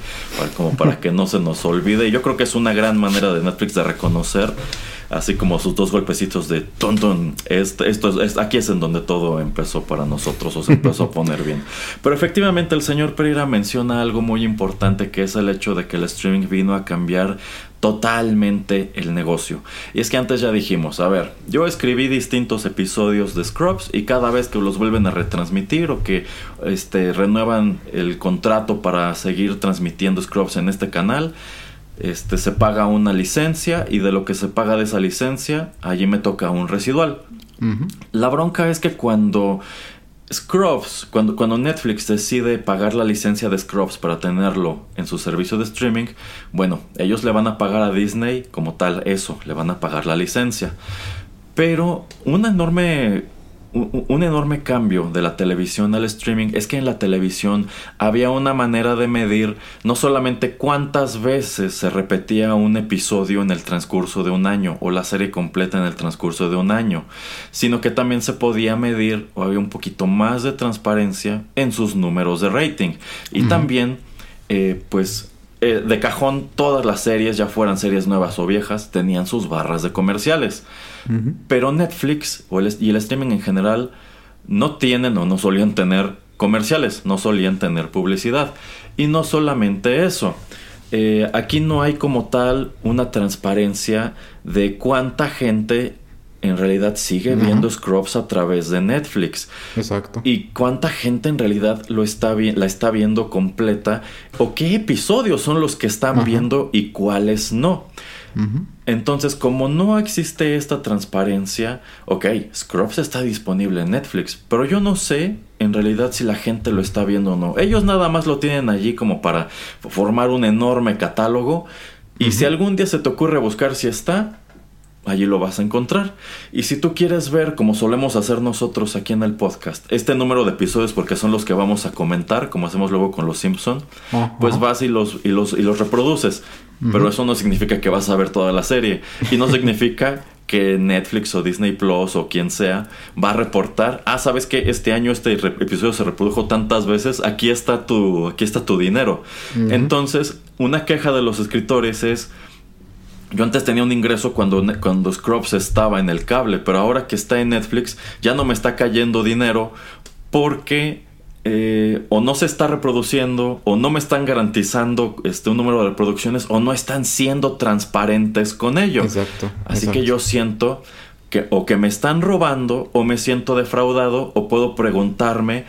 como para que no se nos olvide. Y yo creo que es una gran manera de Netflix de reconocer así como sus dos golpecitos de tonton. Esto, esto es, aquí es en donde todo empezó para nosotros o se empezó a poner bien. Pero efectivamente el señor Pereira menciona algo muy importante que es el hecho de que el streaming vino a cambiar totalmente el negocio. Y es que antes ya dijimos, a ver, yo escribí distintos episodios de Scrubs y cada vez que los vuelven a retransmitir o que este, renuevan el contrato para seguir transmitiendo Scrubs en este canal, este, se paga una licencia y de lo que se paga de esa licencia, allí me toca un residual. La bronca es que cuando Scrubs, cuando, cuando Netflix decide pagar la licencia de Scrubs para tenerlo en su servicio de streaming, bueno, ellos le van a pagar a Disney como tal eso, le van a pagar la licencia. Pero una enorme un enorme cambio de la televisión al streaming es que en la televisión había una manera de medir no solamente cuántas veces se repetía un episodio en el transcurso de un año o la serie completa en el transcurso de un año, sino que también se podía medir o había un poquito más de transparencia en sus números de rating. Y también, eh, pues, eh, de cajón todas las series, ya fueran series nuevas o viejas, tenían sus barras de comerciales. Pero Netflix y el streaming en general no tienen o no solían tener comerciales, no solían tener publicidad. Y no solamente eso. Eh, aquí no hay como tal una transparencia de cuánta gente en realidad sigue viendo Scrubs a través de Netflix. Exacto. Y cuánta gente en realidad lo está la está viendo completa o qué episodios son los que están viendo y cuáles no. Entonces, como no existe esta transparencia, ok, Scrubs está disponible en Netflix, pero yo no sé en realidad si la gente lo está viendo o no. Ellos nada más lo tienen allí como para formar un enorme catálogo y si algún día se te ocurre buscar si está, allí lo vas a encontrar. Y si tú quieres ver, como solemos hacer nosotros aquí en el podcast, este número de episodios, porque son los que vamos a comentar, como hacemos luego con los Simpson, pues vas y los, y los, y los reproduces. Pero eso no significa que vas a ver toda la serie. Y no significa que Netflix o Disney Plus o quien sea va a reportar, ah, sabes que este año este episodio se reprodujo tantas veces, aquí está tu, aquí está tu dinero. Entonces, una queja de los escritores es yo antes tenía un ingreso cuando, cuando Scrubs estaba en el cable, pero ahora que está en Netflix ya no me está cayendo dinero porque eh, o no se está reproduciendo o no me están garantizando este, un número de reproducciones o no están siendo transparentes con ello. Exacto. Así que yo siento que o que me están robando o me siento defraudado o puedo preguntarme,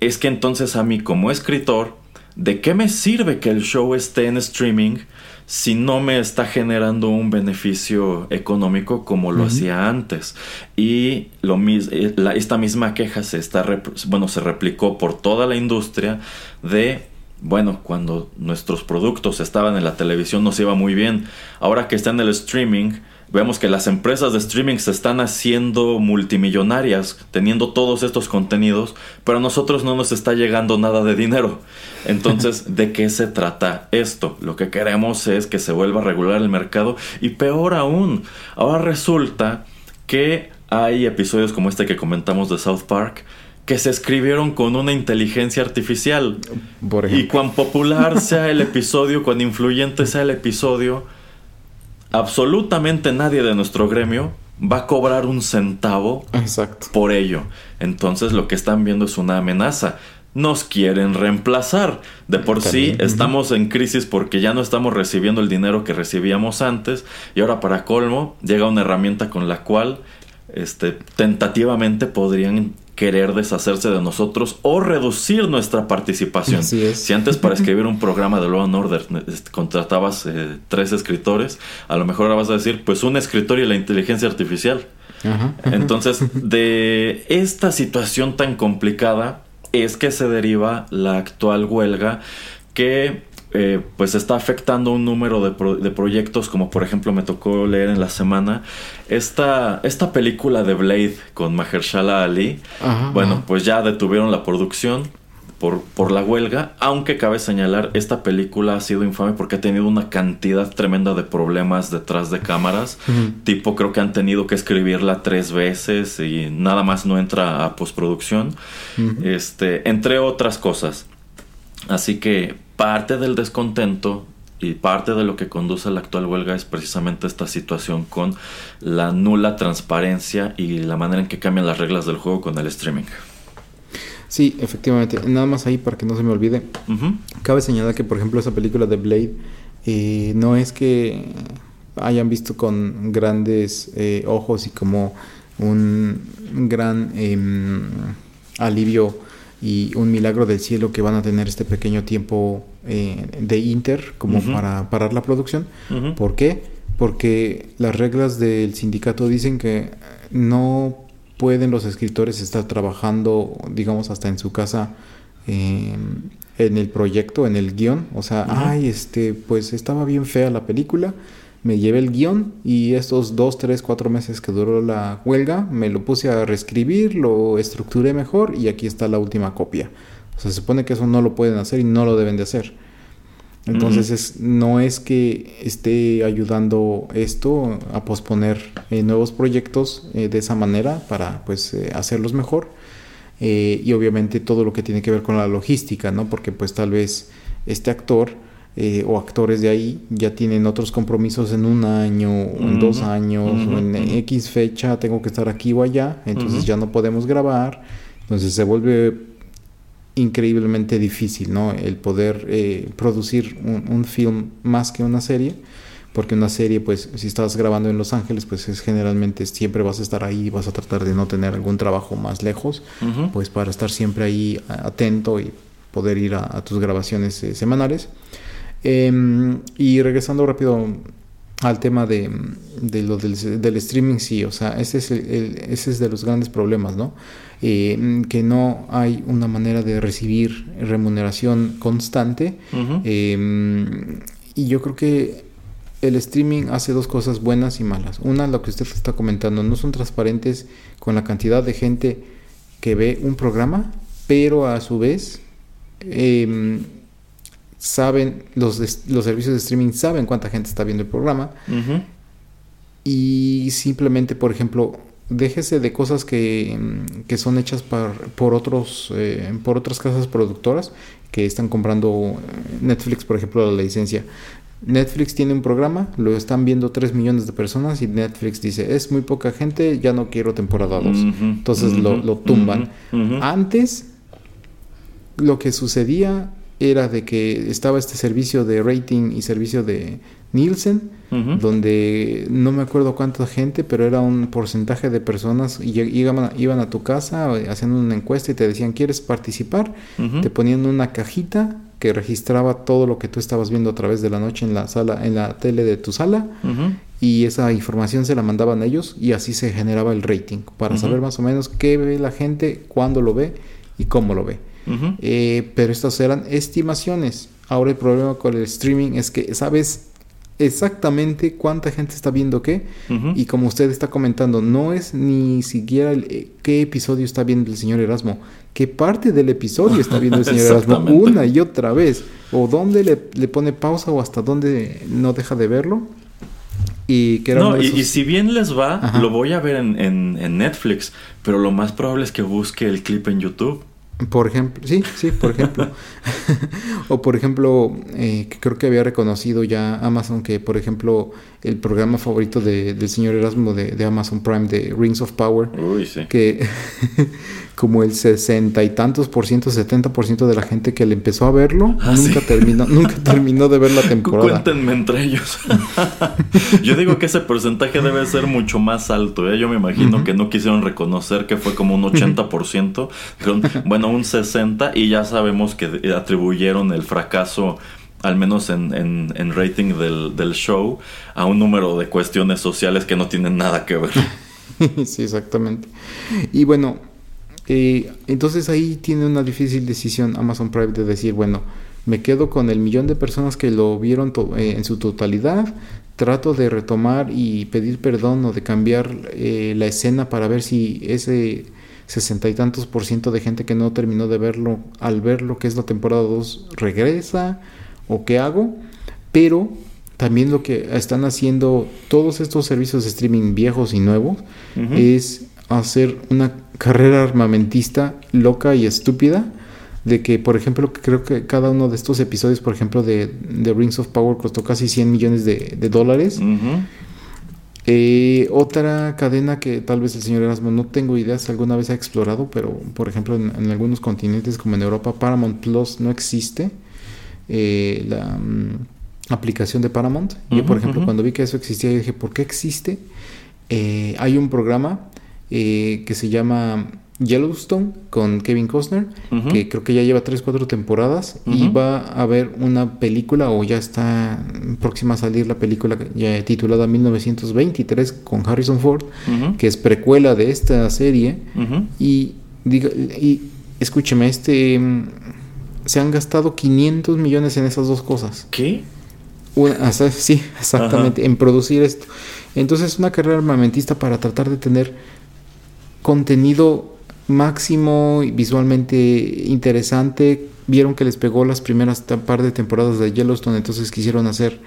es que entonces a mí como escritor, ¿de qué me sirve que el show esté en streaming? Si no me está generando un beneficio económico como lo hacía antes. Y lo eh, esta misma queja se, está bueno, se replicó por toda la industria de bueno, cuando nuestros productos estaban en la televisión nos iba muy bien. Ahora que está en el streaming, vemos que las empresas de streaming se están haciendo multimillonarias teniendo todos estos contenidos, pero a nosotros no nos está llegando nada de dinero. Entonces, ¿de qué se trata esto? Lo que queremos es que se vuelva a regular el mercado y peor aún, ahora resulta que hay episodios como este que comentamos de South Park que se escribieron con una inteligencia artificial. y cuán popular sea el episodio, cuán influyente sea el episodio, absolutamente nadie de nuestro gremio va a cobrar un centavo por ello. Entonces lo que están viendo es una amenaza. Nos quieren reemplazar. De por sí estamos en crisis porque ya no estamos recibiendo el dinero que recibíamos antes y ahora para colmo llega una herramienta con la cual este, tentativamente podrían querer deshacerse de nosotros o reducir nuestra participación. Si antes para escribir un programa de Law and Order contratabas eh, tres escritores, a lo mejor ahora vas a decir, pues un escritor y la inteligencia artificial. Entonces, de esta situación tan complicada es que se deriva la actual huelga que eh, pues está afectando un número de, proyectos, como por ejemplo me tocó leer en la semana esta, esta película de Blade con Mahershala Ali. bueno, pues ya detuvieron la producción por, por la huelga, aunque cabe señalar, esta película ha sido infame porque ha tenido una cantidad tremenda de problemas detrás de cámaras, tipo creo que han tenido que escribirla tres veces y nada más no entra a postproducción, este, entre otras cosas. Así que parte del descontento y parte de lo que conduce a la actual huelga es precisamente esta situación con la nula transparencia y la manera en que cambian las reglas del juego con el streaming. Sí, efectivamente. Nada más ahí para que no se me olvide. Cabe señalar que, por ejemplo, esa película de Blade eh, no es que hayan visto con grandes eh, ojos y como un gran em, alivio y un milagro del cielo que van a tener este pequeño tiempo eh, de Inter como para parar la producción. ¿Por qué? Porque las reglas del sindicato dicen que no pueden los escritores estar trabajando, digamos, hasta en su casa eh, en el proyecto, en el guion. O sea, ay, este, pues estaba bien fea la película me llevé el guion y estos dos, tres, cuatro meses que duró la huelga, me lo puse a reescribir, lo estructuré mejor y aquí está la última copia. O sea, se supone que eso no lo pueden hacer y no lo deben de hacer. Entonces es, no es que esté ayudando esto a posponer eh, nuevos proyectos eh, de esa manera para pues eh, hacerlos mejor y obviamente todo lo que tiene que ver con la logística, ¿no? Porque pues tal vez este actor eh, o actores de ahí ya tienen otros compromisos en un año, o en dos años, o en X fecha tengo que estar aquí o allá, entonces ya no podemos grabar, entonces se vuelve increíblemente difícil, ¿no? El poder eh, producir un, film más que una serie, porque una serie, pues, si estás grabando en Los Ángeles, pues es generalmente siempre vas a estar ahí, vas a tratar de no tener algún trabajo más lejos, pues para estar siempre ahí atento y poder ir a, tus grabaciones eh, semanales. Em, y regresando rápido al tema de, lo del, streaming, sí, o sea, ese es, ese es de los grandes problemas, ¿no? Eh, que no hay una manera de recibir remuneración constante. Em, y yo creo que el streaming hace dos cosas buenas y malas. Una, lo que usted está comentando, no son transparentes con la cantidad de gente que ve un programa, pero a su vez... Eh, saben, los, los servicios de streaming saben cuánta gente está viendo el programa. Y simplemente, por ejemplo, déjese de cosas que, que son hechas por, otros, eh, por otras casas productoras que están comprando eh, Netflix, por ejemplo, la licencia. Netflix tiene un programa, lo están viendo 3 millones de personas y Netflix dice, es muy poca gente, ya no quiero temporada 2. Entonces lo, lo, tumban. Antes, lo que sucedía era de que estaba este servicio de rating y servicio de Nielsen, donde no me acuerdo cuánta gente, pero era un porcentaje de personas y iban, iban a tu casa eh, haciendo una encuesta y te decían, ¿quieres participar? Te ponían una cajita que registraba todo lo que tú estabas viendo a través de la noche en la sala, en la tele de tu sala, y esa información se la mandaban a ellos y así se generaba el rating para saber más o menos qué ve la gente, cuándo lo ve y cómo lo ve. Eh, pero estas eran estimaciones. Ahora el problema con el streaming es que sabes exactamente cuánta gente está viendo qué y como usted está comentando no es ni siquiera el, eh, qué episodio está viendo el señor Erasmo qué parte del episodio está viendo el señor Erasmo una y otra vez o dónde le, pone pausa o hasta dónde no deja de verlo. Y que no, y, si bien les va lo voy a ver en, en Netflix pero lo más probable es que busque el clip en YouTube por ejemplo, sí, sí, por ejemplo. o por ejemplo, eh, que creo que había reconocido ya Amazon que, por ejemplo, el programa favorito de, del señor Erasmo de, de, Amazon Prime, de Rings of Power, que como el sesenta y tantos por ciento, setenta por ciento de la gente que le empezó a verlo, ah, nunca terminó, nunca terminó de ver la temporada. Cuéntenme entre ellos. Yo digo que ese porcentaje debe ser mucho más alto. ¿eh? Yo me imagino que no quisieron reconocer que fue como un 80%. bueno, un 60% y ya sabemos que atribuyeron el fracaso al menos en, en, rating del, del, show, a un número de cuestiones sociales que no tienen nada que ver. sí, exactamente. Y bueno, eh, entonces ahí tiene una difícil decisión Amazon Prime de decir, bueno, me quedo con el millón de personas que lo vieron eh, en su totalidad, trato de retomar y pedir perdón o de cambiar eh, la escena para ver si ese sesenta y tantos por ciento de gente que no terminó de verlo al ver lo que es la temporada 2 regresa o qué hago, pero también lo que están haciendo todos estos servicios de streaming viejos y nuevos es hacer una carrera armamentista loca y estúpida de que, por ejemplo, creo que cada uno de estos episodios, por ejemplo, de, de Rings of Power costó casi 100 millones de, dólares. Eh, otra cadena que tal vez el señor Erasmo no tengo ideas alguna vez ha explorado, pero por ejemplo en, algunos continentes como en Europa Paramount Plus no existe eh, la mm, aplicación de Paramount. Yo por ejemplo cuando vi que eso existía dije, ¿por qué existe? Eh, hay un programa que se llama Yellowstone con Kevin Costner, que creo que ya lleva 3, 4 temporadas y va a haber una película o ya está próxima a salir la película ya titulada 1923 con Harrison Ford, que es precuela de esta serie y, diga, y escúcheme, este se han gastado 500 millones en esas dos cosas. ¿Qué? sí, exactamente, en producir esto. Entonces, una carrera armamentista para tratar de tener contenido máximo, visualmente interesante. Vieron que les pegó las primeras par de temporadas de Yellowstone, entonces quisieron hacer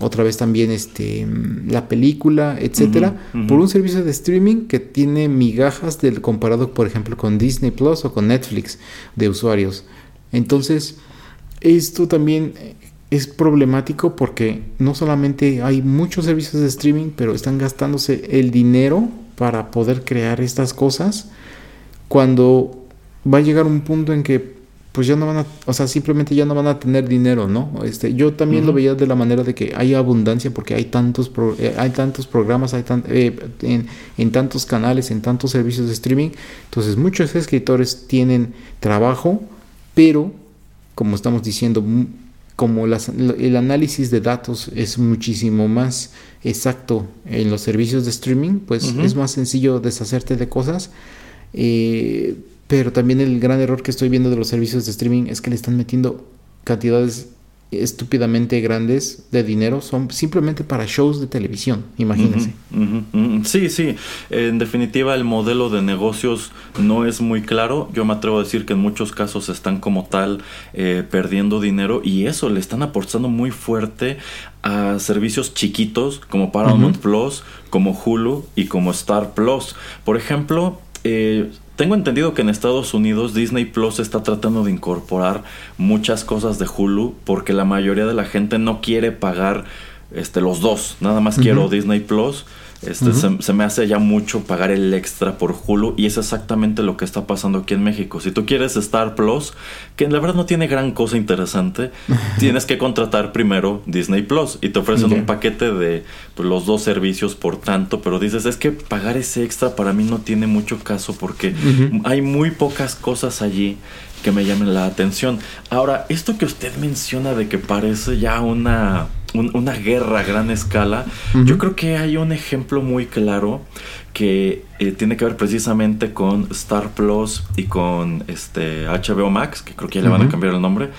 otra vez también este la película, etcétera, por un servicio de streaming que tiene migajas del comparado, por ejemplo, con Disney Plus o con Netflix de usuarios. Entonces, esto también es problemático porque no solamente hay muchos servicios de streaming, pero están gastándose el dinero para poder crear estas cosas cuando va a llegar un punto en que pues ya no van a, o sea, simplemente ya no van a tener dinero, ¿no? Este, yo también lo veía de la manera de que hay abundancia porque hay tantos, eh, hay tantos programas, hay eh, en, en, tantos canales, en tantos servicios de streaming. Entonces muchos escritores tienen trabajo, pero como estamos diciendo, como el análisis de datos es muchísimo más exacto en los servicios de streaming, pues es más sencillo deshacerte de cosas eh, pero también el gran error que estoy viendo de los servicios de streaming es que le están metiendo cantidades estúpidamente grandes de dinero son simplemente para shows de televisión, imagínense. Sí, sí, en definitiva el modelo de negocios no es muy claro, yo me atrevo a decir que en muchos casos están como tal eh, perdiendo dinero y eso le están apostando muy fuerte a servicios chiquitos como Paramount Plus, como Hulu y como Star Plus. Por ejemplo, eh, tengo entendido que en Estados Unidos Disney Plus está tratando de incorporar muchas cosas de Hulu porque la mayoría de la gente no quiere pagar este, los dos. Nada más quiero Disney Plus este, se, me hace ya mucho pagar el extra por Hulu y es exactamente lo que está pasando aquí en México. Si tú quieres Star Plus, que la verdad no tiene gran cosa interesante, tienes que contratar primero Disney Plus y te ofrecen un paquete de pues, los dos servicios por tanto, pero dices, es que pagar ese extra para mí no tiene mucho caso porque hay muy pocas cosas allí que me llamen la atención. Ahora, esto que usted menciona de que parece ya una una guerra a gran escala, yo creo que hay un ejemplo muy claro que eh, tiene que ver precisamente con Star Plus y con este HBO Max, que creo que ya le van a cambiar el nombre.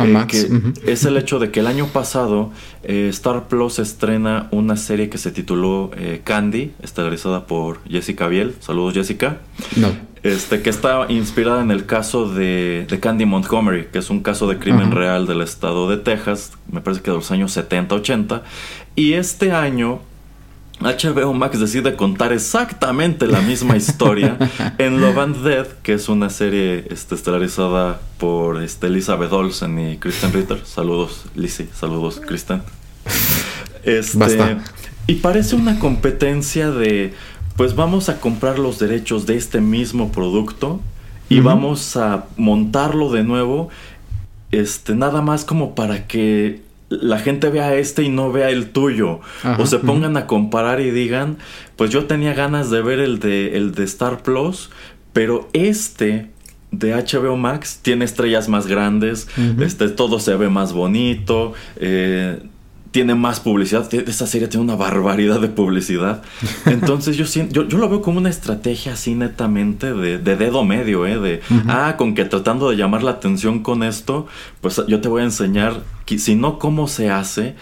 Eh, que es el hecho de que el año pasado eh, Star Plus estrena una serie que se tituló Candy, estelarizada por Jessica Biel. Saludos Jessica. No. Este, que está inspirada en el caso de, Candy Montgomery, que es un caso de crimen real del estado de Texas, me parece que de los años 70, 80. Y este año HBO Max decide contar exactamente la misma historia en Love and Dead, que es una serie este, estelarizada por este, Elizabeth Olsen y Kristen Ritter. Saludos, Lizzie. Saludos, Kristen. Este, y parece una competencia de pues vamos a comprar los derechos de este mismo producto y vamos a montarlo de nuevo, este, nada más como para que la gente vea este y no vea el tuyo. o se pongan a comparar y digan, pues yo tenía ganas de ver el de, el de Star Plus, pero este de HBO Max tiene estrellas más grandes, este, todo se ve más bonito, eh, tiene más publicidad. Esta serie tiene una barbaridad de publicidad. Entonces yo, yo, yo lo veo como una estrategia así netamente de, dedo medio, ¿eh? De, ah, con que tratando de llamar la atención con esto, pues yo te voy a enseñar, que, si no cómo se hace,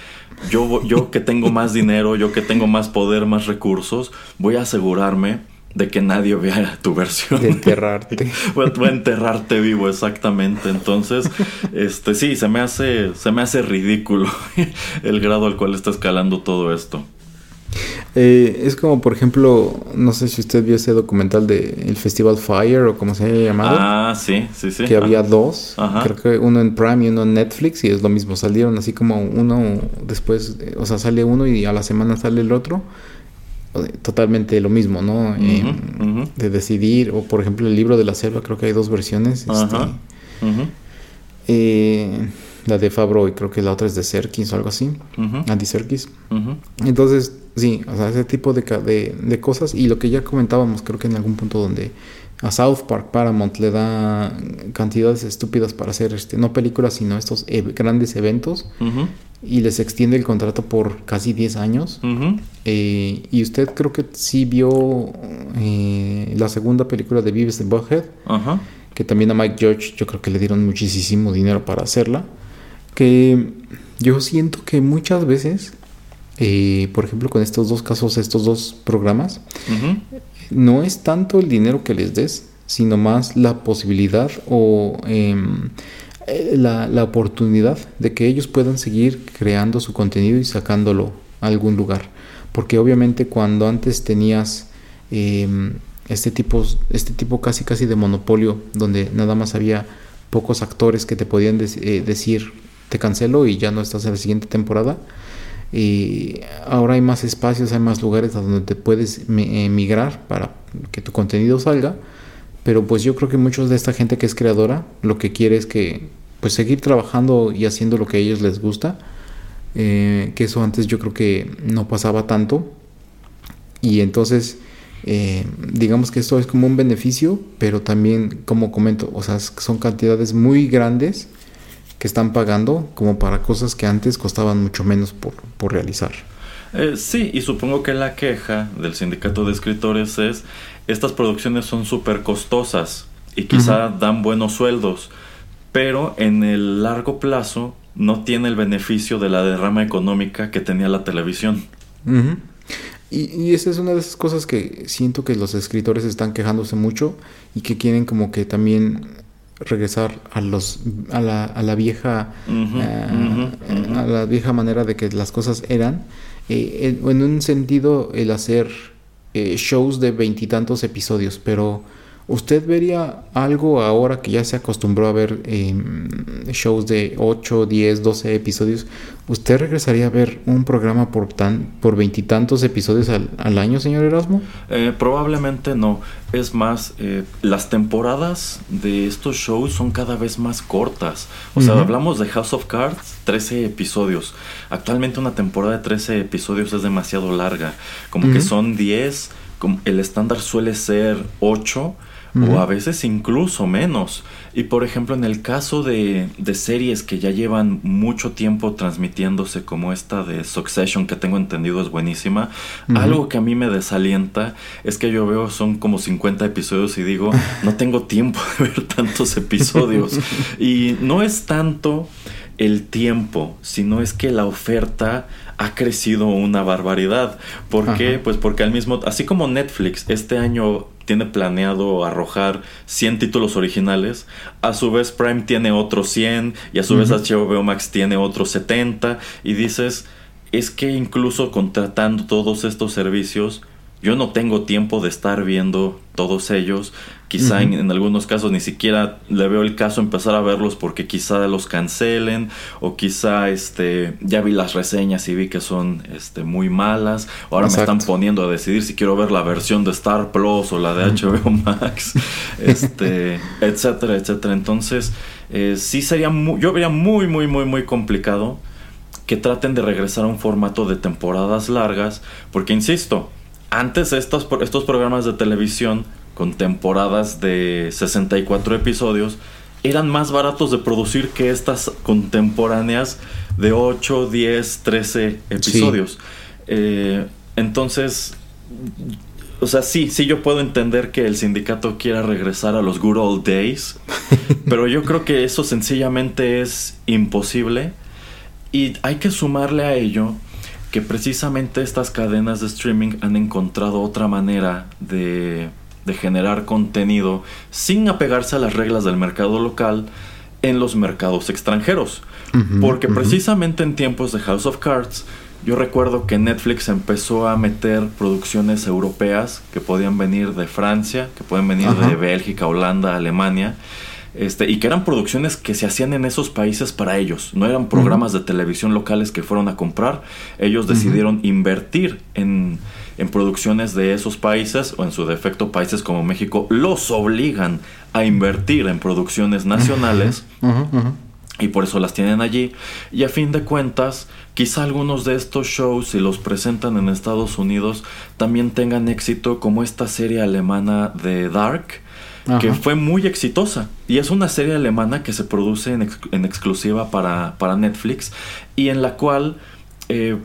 yo, yo que tengo más dinero, yo que tengo más poder, más recursos, voy a asegurarme de que nadie vea tu versión. De enterrarte. voy, a, enterrarte vivo, exactamente. Entonces, este sí, se me hace, se me hace ridículo el grado al cual está escalando todo esto. Eh, es como, por ejemplo, no sé si usted vio ese documental de el Festival Fire o como se haya llamado. Ah, sí, sí, sí. Que había dos. Creo que uno en Prime y uno en Netflix y es lo mismo. Salieron así como uno después, o sea, sale uno y a la semana sale el otro totalmente lo mismo, ¿no? Em, de decidir, o por ejemplo el libro de la selva, creo que hay dos versiones. Este, eh, la de Fabro y creo que la otra es de Serkis o algo así, Andy Serkis. Entonces, sí, o sea, ese tipo de, de, de, cosas y lo que ya comentábamos, creo que en algún punto donde a South Park Paramount le da cantidades estúpidas para hacer este no películas sino estos e, grandes eventos. Y les extiende el contrato por casi 10 años. Eh, y usted creo que sí vio eh, la segunda película de Vives de Bughead que también a Mike George yo creo que le dieron muchísimo dinero para hacerla. Que yo siento que muchas veces eh, por ejemplo con estos dos casos estos dos programas no es tanto el dinero que les des, sino más la posibilidad o em, eh, la, oportunidad de que ellos puedan seguir creando su contenido y sacándolo a algún lugar. Porque obviamente cuando antes tenías em, este, tipo, este tipo casi casi de monopolio, donde nada más había pocos actores que te podían eh, decir te cancelo y ya no estás en la siguiente temporada, y ahora hay más espacios, hay más lugares a donde te puedes emigrar para que tu contenido salga. Pero pues yo creo que muchos de esta gente que es creadora lo que quiere es que pues seguir trabajando y haciendo lo que a ellos les gusta. Eh, que eso antes yo creo que no pasaba tanto. Y entonces eh, digamos que esto es como un beneficio, pero también como comento, o sea, son cantidades muy grandes que están pagando como para cosas que antes costaban mucho menos por, realizar. Eh, sí, y supongo que la queja del sindicato de escritores es, estas producciones son súper costosas y quizá dan buenos sueldos, pero en el largo plazo no tiene el beneficio de la derrama económica que tenía la televisión. y, y, esa es una de esas cosas que siento que los escritores están quejándose mucho y que quieren como que también regresar a los a la, a la vieja eh, a la vieja manera de que las cosas eran. Eh, en, un sentido el hacer eh, shows de veintitantos episodios pero ¿Usted vería algo ahora que ya se acostumbró a ver em, shows de 8, 10, 12 episodios? ¿Usted regresaría a ver un programa por tan por veintitantos episodios al, año, señor Erasmo? Eh, probablemente no. Es más, eh, las temporadas de estos shows son cada vez más cortas. O sea, hablamos de House of Cards, 13 episodios. Actualmente una temporada de 13 episodios es demasiado larga. Como que son 10, el estándar suele ser 8 o a veces incluso menos. Y por ejemplo, en el caso de, de, series que ya llevan mucho tiempo transmitiéndose, como esta de Succession, que tengo entendido es buenísima, algo que a mí me desalienta es que yo veo son como 50 episodios y digo, no tengo tiempo de ver tantos episodios. y no es tanto el tiempo, sino es que la oferta ha crecido una barbaridad. ¿Por qué? Pues porque al mismo, así como Netflix este año tiene planeado arrojar 100 títulos originales, a su vez Prime tiene otros 100 y a su vez HBO Max tiene otros 70 y dices, es que incluso contratando todos estos servicios, yo no tengo tiempo de estar viendo todos ellos. Quizá en, algunos casos ni siquiera le veo el caso empezar a verlos porque quizá los cancelen o quizá este ya vi las reseñas y vi que son este muy malas. Ahora me están poniendo a decidir si quiero ver la versión de Star Plus o la de HBO Max, este, etcétera, etcétera. Entonces eh, sí sería muy, yo vería muy muy muy muy complicado que traten de regresar a un formato de temporadas largas porque insisto antes estos, estos programas de televisión con temporadas de 64 episodios eran más baratos de producir que estas contemporáneas de 8, 10, 13 episodios. Eh, entonces, o sea, sí, sí yo puedo entender que el sindicato quiera regresar a los good old days, pero yo creo que eso sencillamente es imposible y hay que sumarle a ello que precisamente estas cadenas de streaming han encontrado otra manera de, de generar contenido sin apegarse a las reglas del mercado local en los mercados extranjeros. Porque precisamente en tiempos de House of Cards, yo recuerdo que Netflix empezó a meter producciones europeas que podían venir de Francia, que pueden venir de Bélgica, Holanda, Alemania, este, y que eran producciones que se hacían en esos países para ellos. No eran programas de televisión locales que fueron a comprar. Ellos decidieron invertir en, en producciones de esos países, o en su defecto países como México, los obligan a invertir en producciones nacionales. Y por eso las tienen allí. Y a fin de cuentas, quizá algunos de estos shows, si los presentan en Estados Unidos, también tengan éxito como esta serie alemana de Dark, que fue muy exitosa. Y es una serie alemana que se produce en, exclusiva para, para, Netflix y en la cual, eh,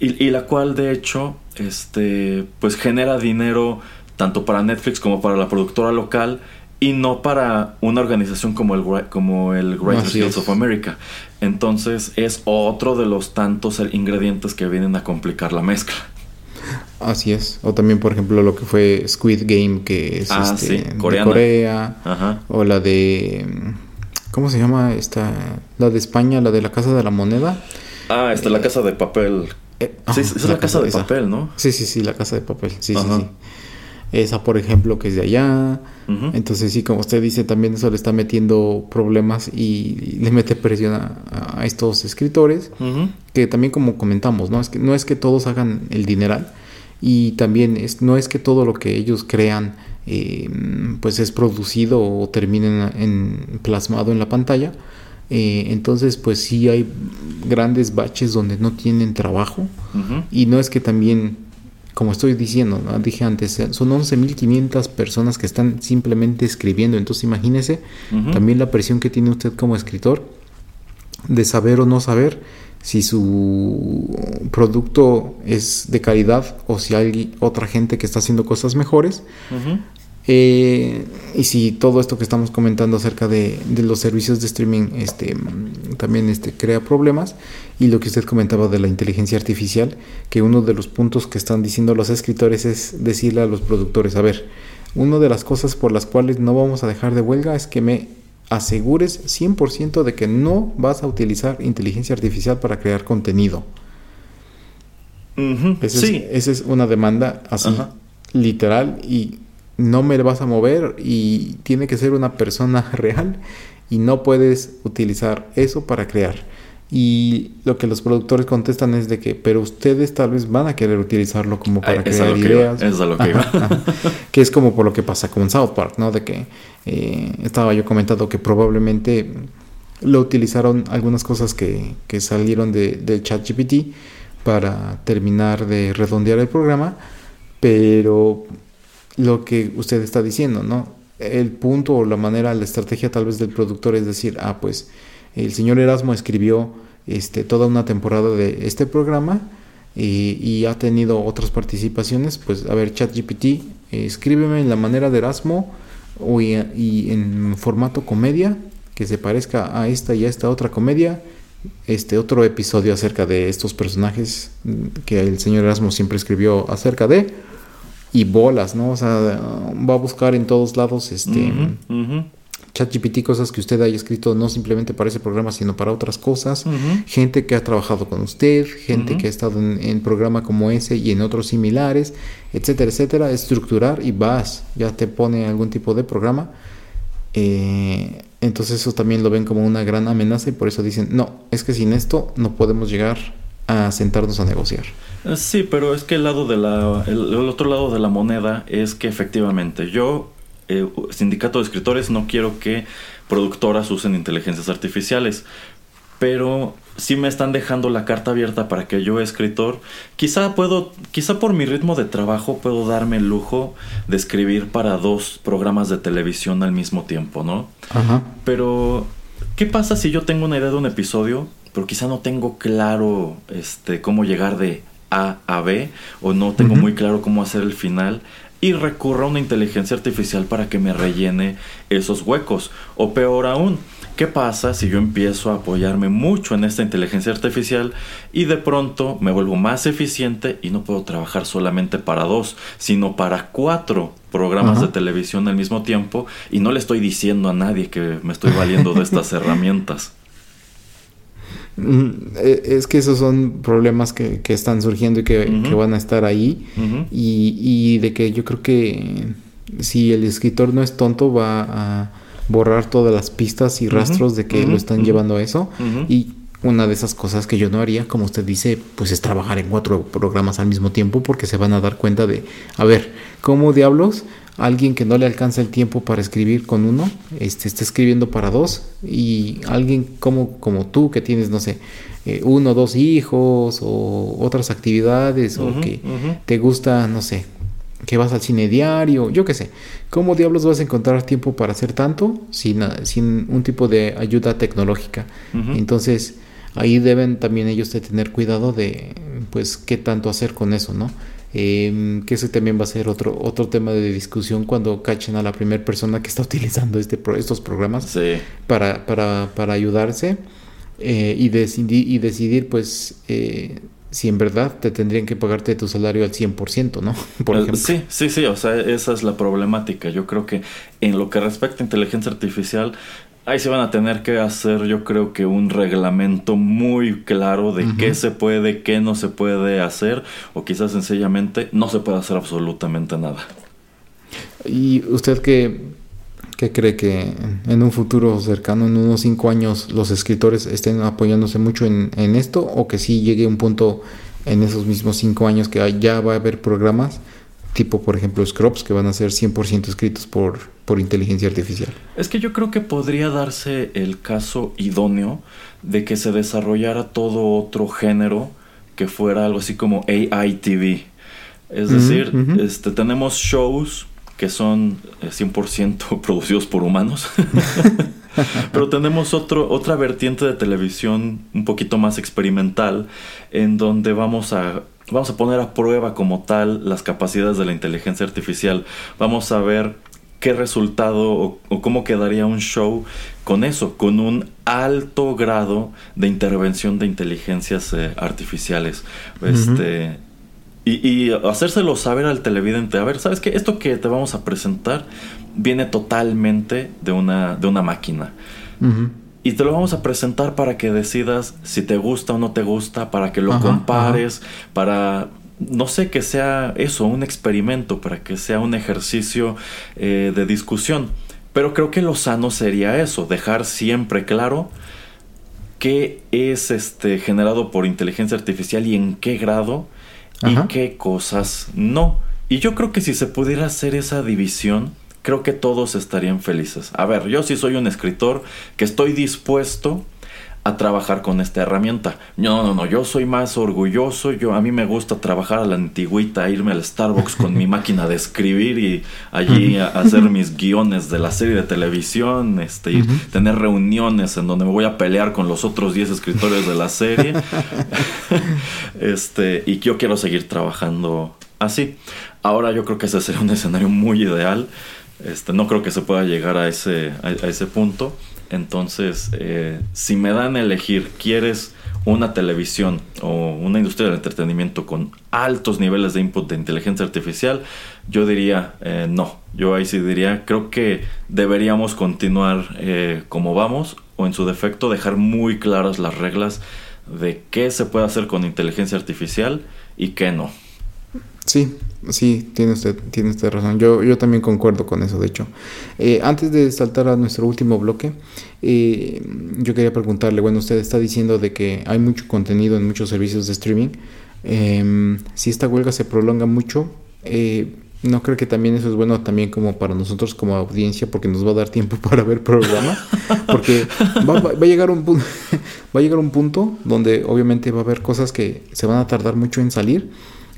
y, la cual de hecho, este, pues genera dinero tanto para Netflix como para la productora local y no para una organización como el, como el Writers Guild of America. Entonces es otro de los tantos ingredientes que vienen a complicar la mezcla. Así es. O también, por ejemplo, lo que fue Squid Game, que es ah, este, de Corea. O la de. ¿Cómo se llama esta? La de España, la de la Casa de la Moneda. Ah, esta, la Casa de Papel. Eh, sí, es la, Casa, de Papel, ¿no? Sí, sí, sí, la Casa de Papel. Sí, sí, sí. Esa, por ejemplo, que es de allá. Entonces, sí, como usted dice, también eso le está metiendo problemas y, le mete presión a, estos escritores. Que también, como comentamos, ¿no? Es que, no es que todos hagan el dineral y también es, no es que todo lo que ellos crean eh, pues es producido o termine en, plasmado en la pantalla. Eh, entonces pues sí hay grandes baches donde no tienen trabajo y no es que también como estoy diciendo, dije antes, eh, son 11.500 personas que están simplemente escribiendo. Entonces imagínese también la presión que tiene usted como escritor de saber o no saber si su producto es de calidad o si hay otra gente que está haciendo cosas mejores. Eh, y si todo esto que estamos comentando acerca de, los servicios de streaming este, también este, crea problemas. Y lo que usted comentaba de la inteligencia artificial, que uno de los puntos que están diciendo los escritores es decirle a los productores, a ver, una de las cosas por las cuales no vamos a dejar de huelga es que me asegures 100% de que no vas a utilizar inteligencia artificial para crear contenido. sí. esa es una demanda así, literal, y no me vas a mover y tiene que ser una persona real y no puedes utilizar eso para crear. Y lo que los productores contestan es de que, pero ustedes tal vez van a querer utilizarlo como para crear ideas. es lo que iba. que es como por lo que pasa con South Park, ¿no? De que eh, estaba yo comentando que probablemente lo utilizaron algunas cosas que, que salieron de, de ChatGPT para terminar de redondear el programa, pero lo que usted está diciendo, ¿no? El punto o la manera, la estrategia tal vez del productor es decir, ah, pues el señor Erasmo escribió este, toda una temporada de este programa y, ha tenido otras participaciones. Pues a ver, ChatGPT, escríbeme en la manera de Erasmo y, en formato comedia que se parezca a esta y a esta otra comedia. Este otro episodio acerca de estos personajes que el señor Erasmo siempre escribió acerca de y bolas, ¿no? O sea, va a buscar en todos lados este ChatGPT, cosas que usted haya escrito no simplemente para ese programa, sino para otras cosas. Gente que ha trabajado con usted, gente que ha estado en, en, programa como ese y en otros similares, etcétera, etcétera. Estructurar y vas, ya te pone algún tipo de programa. Eh, entonces eso también lo ven como una gran amenaza y por eso dicen, no, es que sin esto no podemos llegar a sentarnos a negociar. Sí, pero es que el lado de la, el otro lado de la moneda es que efectivamente yo eh, sindicato de escritores no quiero que productoras usen inteligencias artificiales. Pero si me están dejando la carta abierta para que yo, escritor, quizá puedo, quizá por mi ritmo de trabajo puedo darme el lujo de escribir para dos programas de televisión al mismo tiempo, ¿no? Ajá. Pero, ¿qué pasa si yo tengo una idea de un episodio, pero quizá no tengo claro este, cómo llegar de A a B, o no tengo muy claro cómo hacer el final? Y recurra a una inteligencia artificial para que me rellene esos huecos. O peor aún, ¿Qué pasa si yo empiezo a apoyarme mucho en esta inteligencia artificial y de pronto me vuelvo más eficiente y no puedo trabajar solamente para dos, sino para cuatro programas de televisión al mismo tiempo y no le estoy diciendo a nadie que me estoy valiendo de estas herramientas? Mm, e, es que esos son problemas que, están surgiendo y que, van a estar ahí. y, y, de que yo creo que si el escritor no es tonto, va a borrar todas las pistas y rastros de que lo están llevando a eso. Y una de esas cosas que yo no haría, como usted dice, pues es trabajar en cuatro programas al mismo tiempo porque se van a dar cuenta de, a ver, ¿cómo diablos alguien que no le alcanza el tiempo para escribir con uno, este, está escribiendo para dos y alguien como, como tú que tienes, no sé, eh, uno o dos hijos o otras actividades o que te gusta, no sé, que vas al cine diario, yo qué sé. ¿Cómo diablos vas a encontrar tiempo para hacer tanto sin, sin un tipo de ayuda tecnológica? Entonces, ahí deben también ellos de tener cuidado de, pues, qué tanto hacer con eso, ¿no? Em, que ese también va a ser otro, otro tema de discusión cuando cachen a la primera persona que está utilizando este estos programas para, para, para, ayudarse eh, y, decidir, y decidir, pues, eh, si en verdad te tendrían que pagarte tu salario al 100%, ¿no? Por ejemplo. Sí, sí, sí, o sea, esa es la problemática. Yo creo que en lo que respecta a inteligencia artificial, ahí se van a tener que hacer, yo creo que un reglamento muy claro de qué se puede, qué no se puede hacer, o quizás sencillamente no se puede hacer absolutamente nada. ¿Y usted qué, qué cree que en un futuro cercano, en unos cinco años, los escritores estén apoyándose mucho en, en esto, o que sí llegue un punto en esos mismos cinco años que ya va a haber programas? Tipo por ejemplo Scrubs que van a ser 100% escritos por, por inteligencia artificial. Es que yo creo que podría darse el caso idóneo de que se desarrollara todo otro género que fuera algo así como AI TV. Es decir, este, tenemos shows que son 100% eh, producidos por humanos. Pero tenemos otro, otra vertiente de televisión un poquito más experimental en donde vamos a vamos a poner a prueba como tal las capacidades de la inteligencia artificial. Vamos a ver qué resultado o, cómo quedaría un show con eso, con un alto grado de intervención de inteligencias eh, artificiales. Este. Y, y, hacérselo saber al televidente, a ver, ¿sabes qué? Esto que te vamos a presentar viene totalmente de una, de una máquina. Y te lo vamos a presentar para que decidas si te gusta o no te gusta, para que lo compares, para, no sé, que sea eso, un experimento, para que sea un ejercicio eh, de discusión. Pero creo que lo sano sería eso, dejar siempre claro qué es este generado por inteligencia artificial y en qué grado y qué cosas no. Y yo creo que si se pudiera hacer esa división, creo que todos estarían felices. A ver, yo sí soy un escritor que estoy dispuesto a trabajar con esta herramienta. No, no, no, yo soy más orgulloso, yo a mí me gusta trabajar a la antigüita, irme al Starbucks con mi máquina de escribir y allí hacer mis guiones de la serie de televisión, este, y tener reuniones en donde me voy a pelear con los otros 10 escritores de la serie. este, y yo quiero seguir trabajando así. Ahora yo creo que ese sería un escenario muy ideal este, no creo que se pueda llegar a ese, a, ese punto. Entonces, eh, si me dan a elegir, ¿quieres una televisión o una industria del entretenimiento con altos niveles de input de inteligencia artificial? Yo diría eh, no. Yo ahí sí diría, creo que deberíamos continuar eh, como vamos o en su defecto dejar muy claras las reglas de qué se puede hacer con inteligencia artificial y qué no. Sí, sí, tiene usted, tiene usted razón. Yo, yo también concuerdo con eso, de hecho. Eh, antes de saltar a nuestro último bloque, eh, yo quería preguntarle, bueno, usted está diciendo de que hay mucho contenido en muchos servicios de streaming. Em, si esta huelga se prolonga mucho, eh, ¿no creo que también eso es bueno también como para nosotros como audiencia porque nos va a dar tiempo para ver programas? Porque va, a llegar un va a llegar un punto donde obviamente va a haber cosas que se van a tardar mucho en salir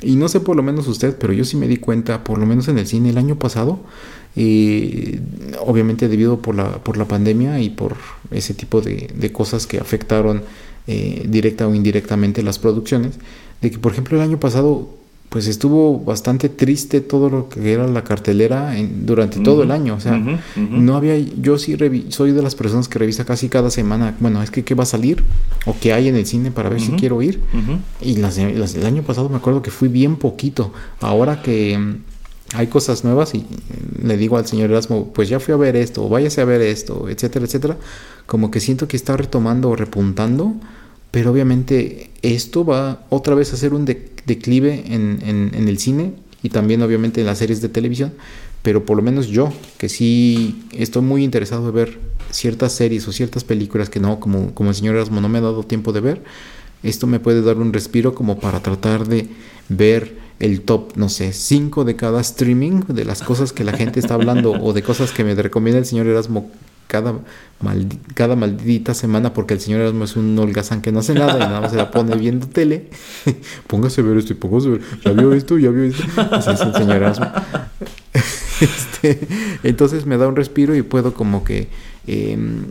y no sé por lo menos usted, pero yo sí me di cuenta, por lo menos en el cine el año pasado, y obviamente debido por la, por la pandemia y por ese tipo de, cosas que afectaron eh, directa o indirectamente las producciones, de que por ejemplo el año pasado pues estuvo bastante triste todo lo que era la cartelera durante todo el año. O sea, no había, yo sí soy de las personas que revisa casi cada semana, bueno, es que qué va a salir o qué hay en el cine para ver si quiero ir. Y las, el año pasado me acuerdo que fui bien poquito. Ahora que mm, hay cosas nuevas y le digo al señor Erasmo, pues ya fui a ver esto, o váyase a ver esto, etcétera, etcétera. Como que siento que está retomando o repuntando pero obviamente esto va otra vez a ser un declive en, el cine y también obviamente en las series de televisión, pero por lo menos yo, que sí estoy muy interesado de ver ciertas series o ciertas películas que no, como, como el señor Erasmo no me ha dado tiempo de ver, esto me puede dar un respiro como para tratar de ver el top, no sé, 5 de cada streaming, de las cosas que la gente está hablando o de cosas que me recomienda el señor Erasmo cada, cada maldita semana porque el señor Erasmo es un holgazán que no hace nada y nada más se la pone viendo tele. póngase a ver esto y póngase a ver. ¿Ya vio esto? ¿Ya vio esto? Así es el señor Erasmo. este, entonces me da un respiro y puedo como que em,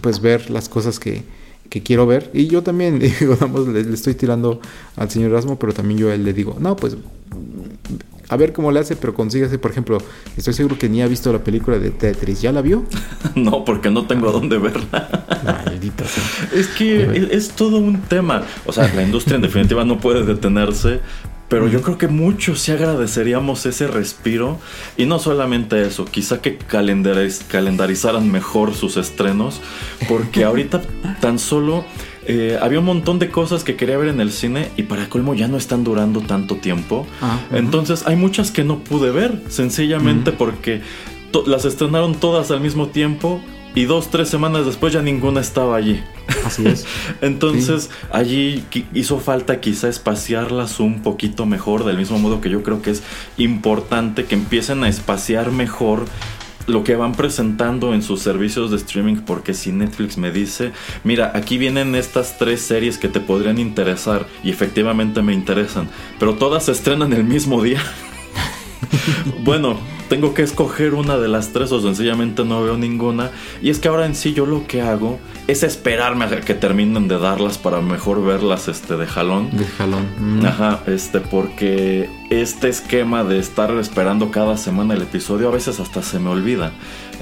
pues ver las cosas que, que quiero ver. Y yo también, digamos, le, le, estoy tirando al señor Erasmo, pero también yo a él le digo, no, pues a ver cómo le hace, pero consígase, por ejemplo, estoy seguro que ni ha visto la película de Tetris. ¿Ya la vio? no, porque no tengo a dónde verla. Maldita sea. Es que es, todo un tema. O sea, la industria en definitiva no puede detenerse. Pero yo creo que muchos sí agradeceríamos ese respiro. Y no solamente eso, quizá que calendarizaran mejor sus estrenos. Porque ahorita tan solo eh, había un montón de cosas que quería ver en el cine y para colmo ya no están durando tanto tiempo. Ah, Entonces hay muchas que no pude ver, sencillamente porque las estrenaron todas al mismo tiempo y dos, tres semanas después ya ninguna estaba allí. Así es. Entonces allí hizo falta quizá espaciarlas un poquito mejor, del mismo modo que yo creo que es importante que empiecen a espaciar mejor lo que van presentando en sus servicios de streaming, porque si Netflix me dice, mira, aquí vienen estas tres series que te podrían interesar y efectivamente me interesan, pero todas se estrenan el mismo día. bueno, tengo que escoger una de las tres o sencillamente no veo ninguna. Y es que ahora en sí yo lo que hago es esperarme a que terminen de darlas para mejor verlas este, de jalón. De jalón. Mm. Ajá, este, porque este esquema de estar esperando cada semana el episodio a veces hasta se me olvida.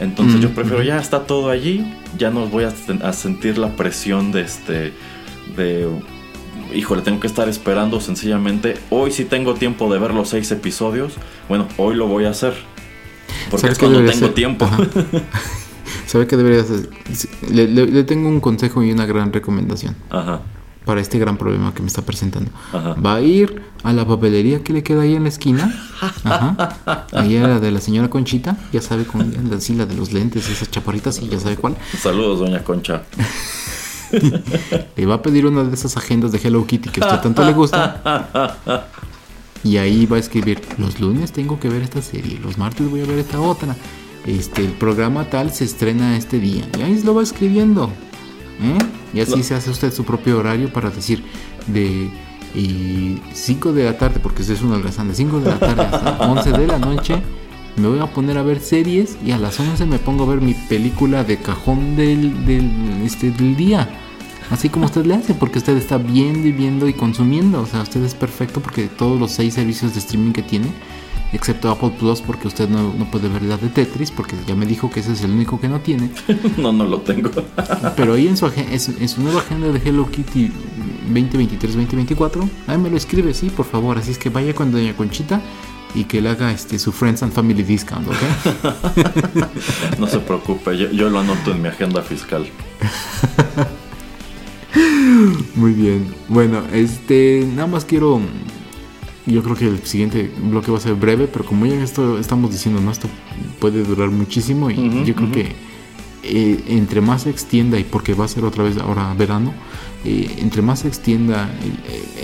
Entonces mm, yo prefiero ya está todo allí, ya no voy a, a sentir la presión de este de híjole, tengo que estar esperando sencillamente. Hoy sí tengo tiempo de ver los seis episodios. Bueno, hoy lo voy a hacer. Porque es cuando tengo tiempo. ¿Sabe qué debería hacer? Le, tengo un consejo y una gran recomendación. Ajá. Para este gran problema que me está presentando. Ajá. Va a ir a la papelería que le queda ahí en la esquina. Ajá. Ahí a la de la señora Conchita. Ya sabe, con la, de los lentes, esas chaparritas, y ya sabe cuál. Saludos, doña Concha. le va a pedir una de esas agendas de Hello Kitty que a usted tanto le gusta. Y ahí va a escribir, los lunes tengo que ver esta serie, los martes voy a ver esta otra. Este, el programa tal se estrena este día. Y ahí lo va escribiendo. ¿eh? Y así se hace usted su propio horario para decir de 5 de la tarde, porque eso es una holgazán, de 5 de la tarde hasta 11 de la noche me voy a poner a ver series y a las 11 me pongo a ver mi película de cajón del, del, este, del día. Así como usted le hace, porque usted está viendo y viendo y consumiendo. O sea, usted es perfecto porque todos los seis servicios de streaming que tiene, excepto Apple Plus, porque usted no, puede ver la de Tetris, porque ya me dijo que ese es el único que no tiene. no, no lo tengo. Pero ahí en su, en su nueva agenda de Hello Kitty 2023-2024, ahí me lo escribe, sí, por favor. Así es que vaya con Doña Conchita y que le haga este, su Friends and Family Discount, ¿ok? no se preocupe, yo, lo anoto en mi agenda fiscal. Muy bien. Bueno, este, nada más quiero. Yo creo que el siguiente bloque va a ser breve, pero como ya esto estamos diciendo, no, esto puede durar muchísimo y yo creo que eh, entre más se extienda y porque va a ser otra vez ahora verano, eh, entre más se extienda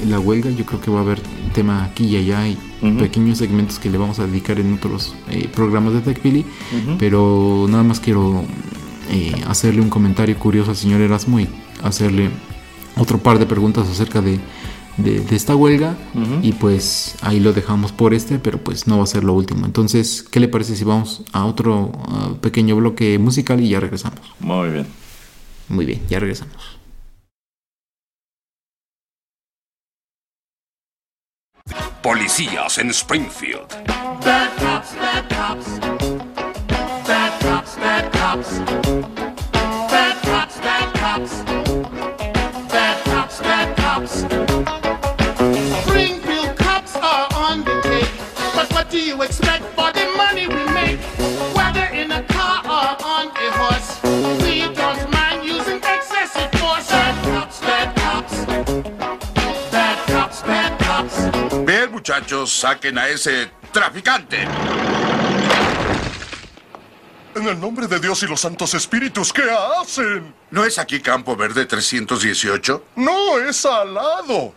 la huelga, yo creo que va a haber tema aquí y allá y pequeños segmentos que le vamos a dedicar en otros eh, programas de TechPili, pero nada más quiero eh, hacerle un comentario curioso al señor Erasmo y hacerle otro par de preguntas acerca de, de, esta huelga y pues ahí lo dejamos por este, pero pues no va a ser lo último. Entonces, ¿qué le parece si vamos a otro pequeño bloque musical y ya regresamos? Muy bien. Muy bien, ya regresamos. Policías en Springfield. Bad cops, bad cops. Bad cops, bad cops. Bad cops, bad cops. Bad cops, bad cops. Springfield cops are on the take. But what do you expect muchachos, saquen a ese traficante. En el nombre de Dios y los santos espíritus, ¿qué hacen? ¿No es aquí Campo Verde 318? No, es al lado.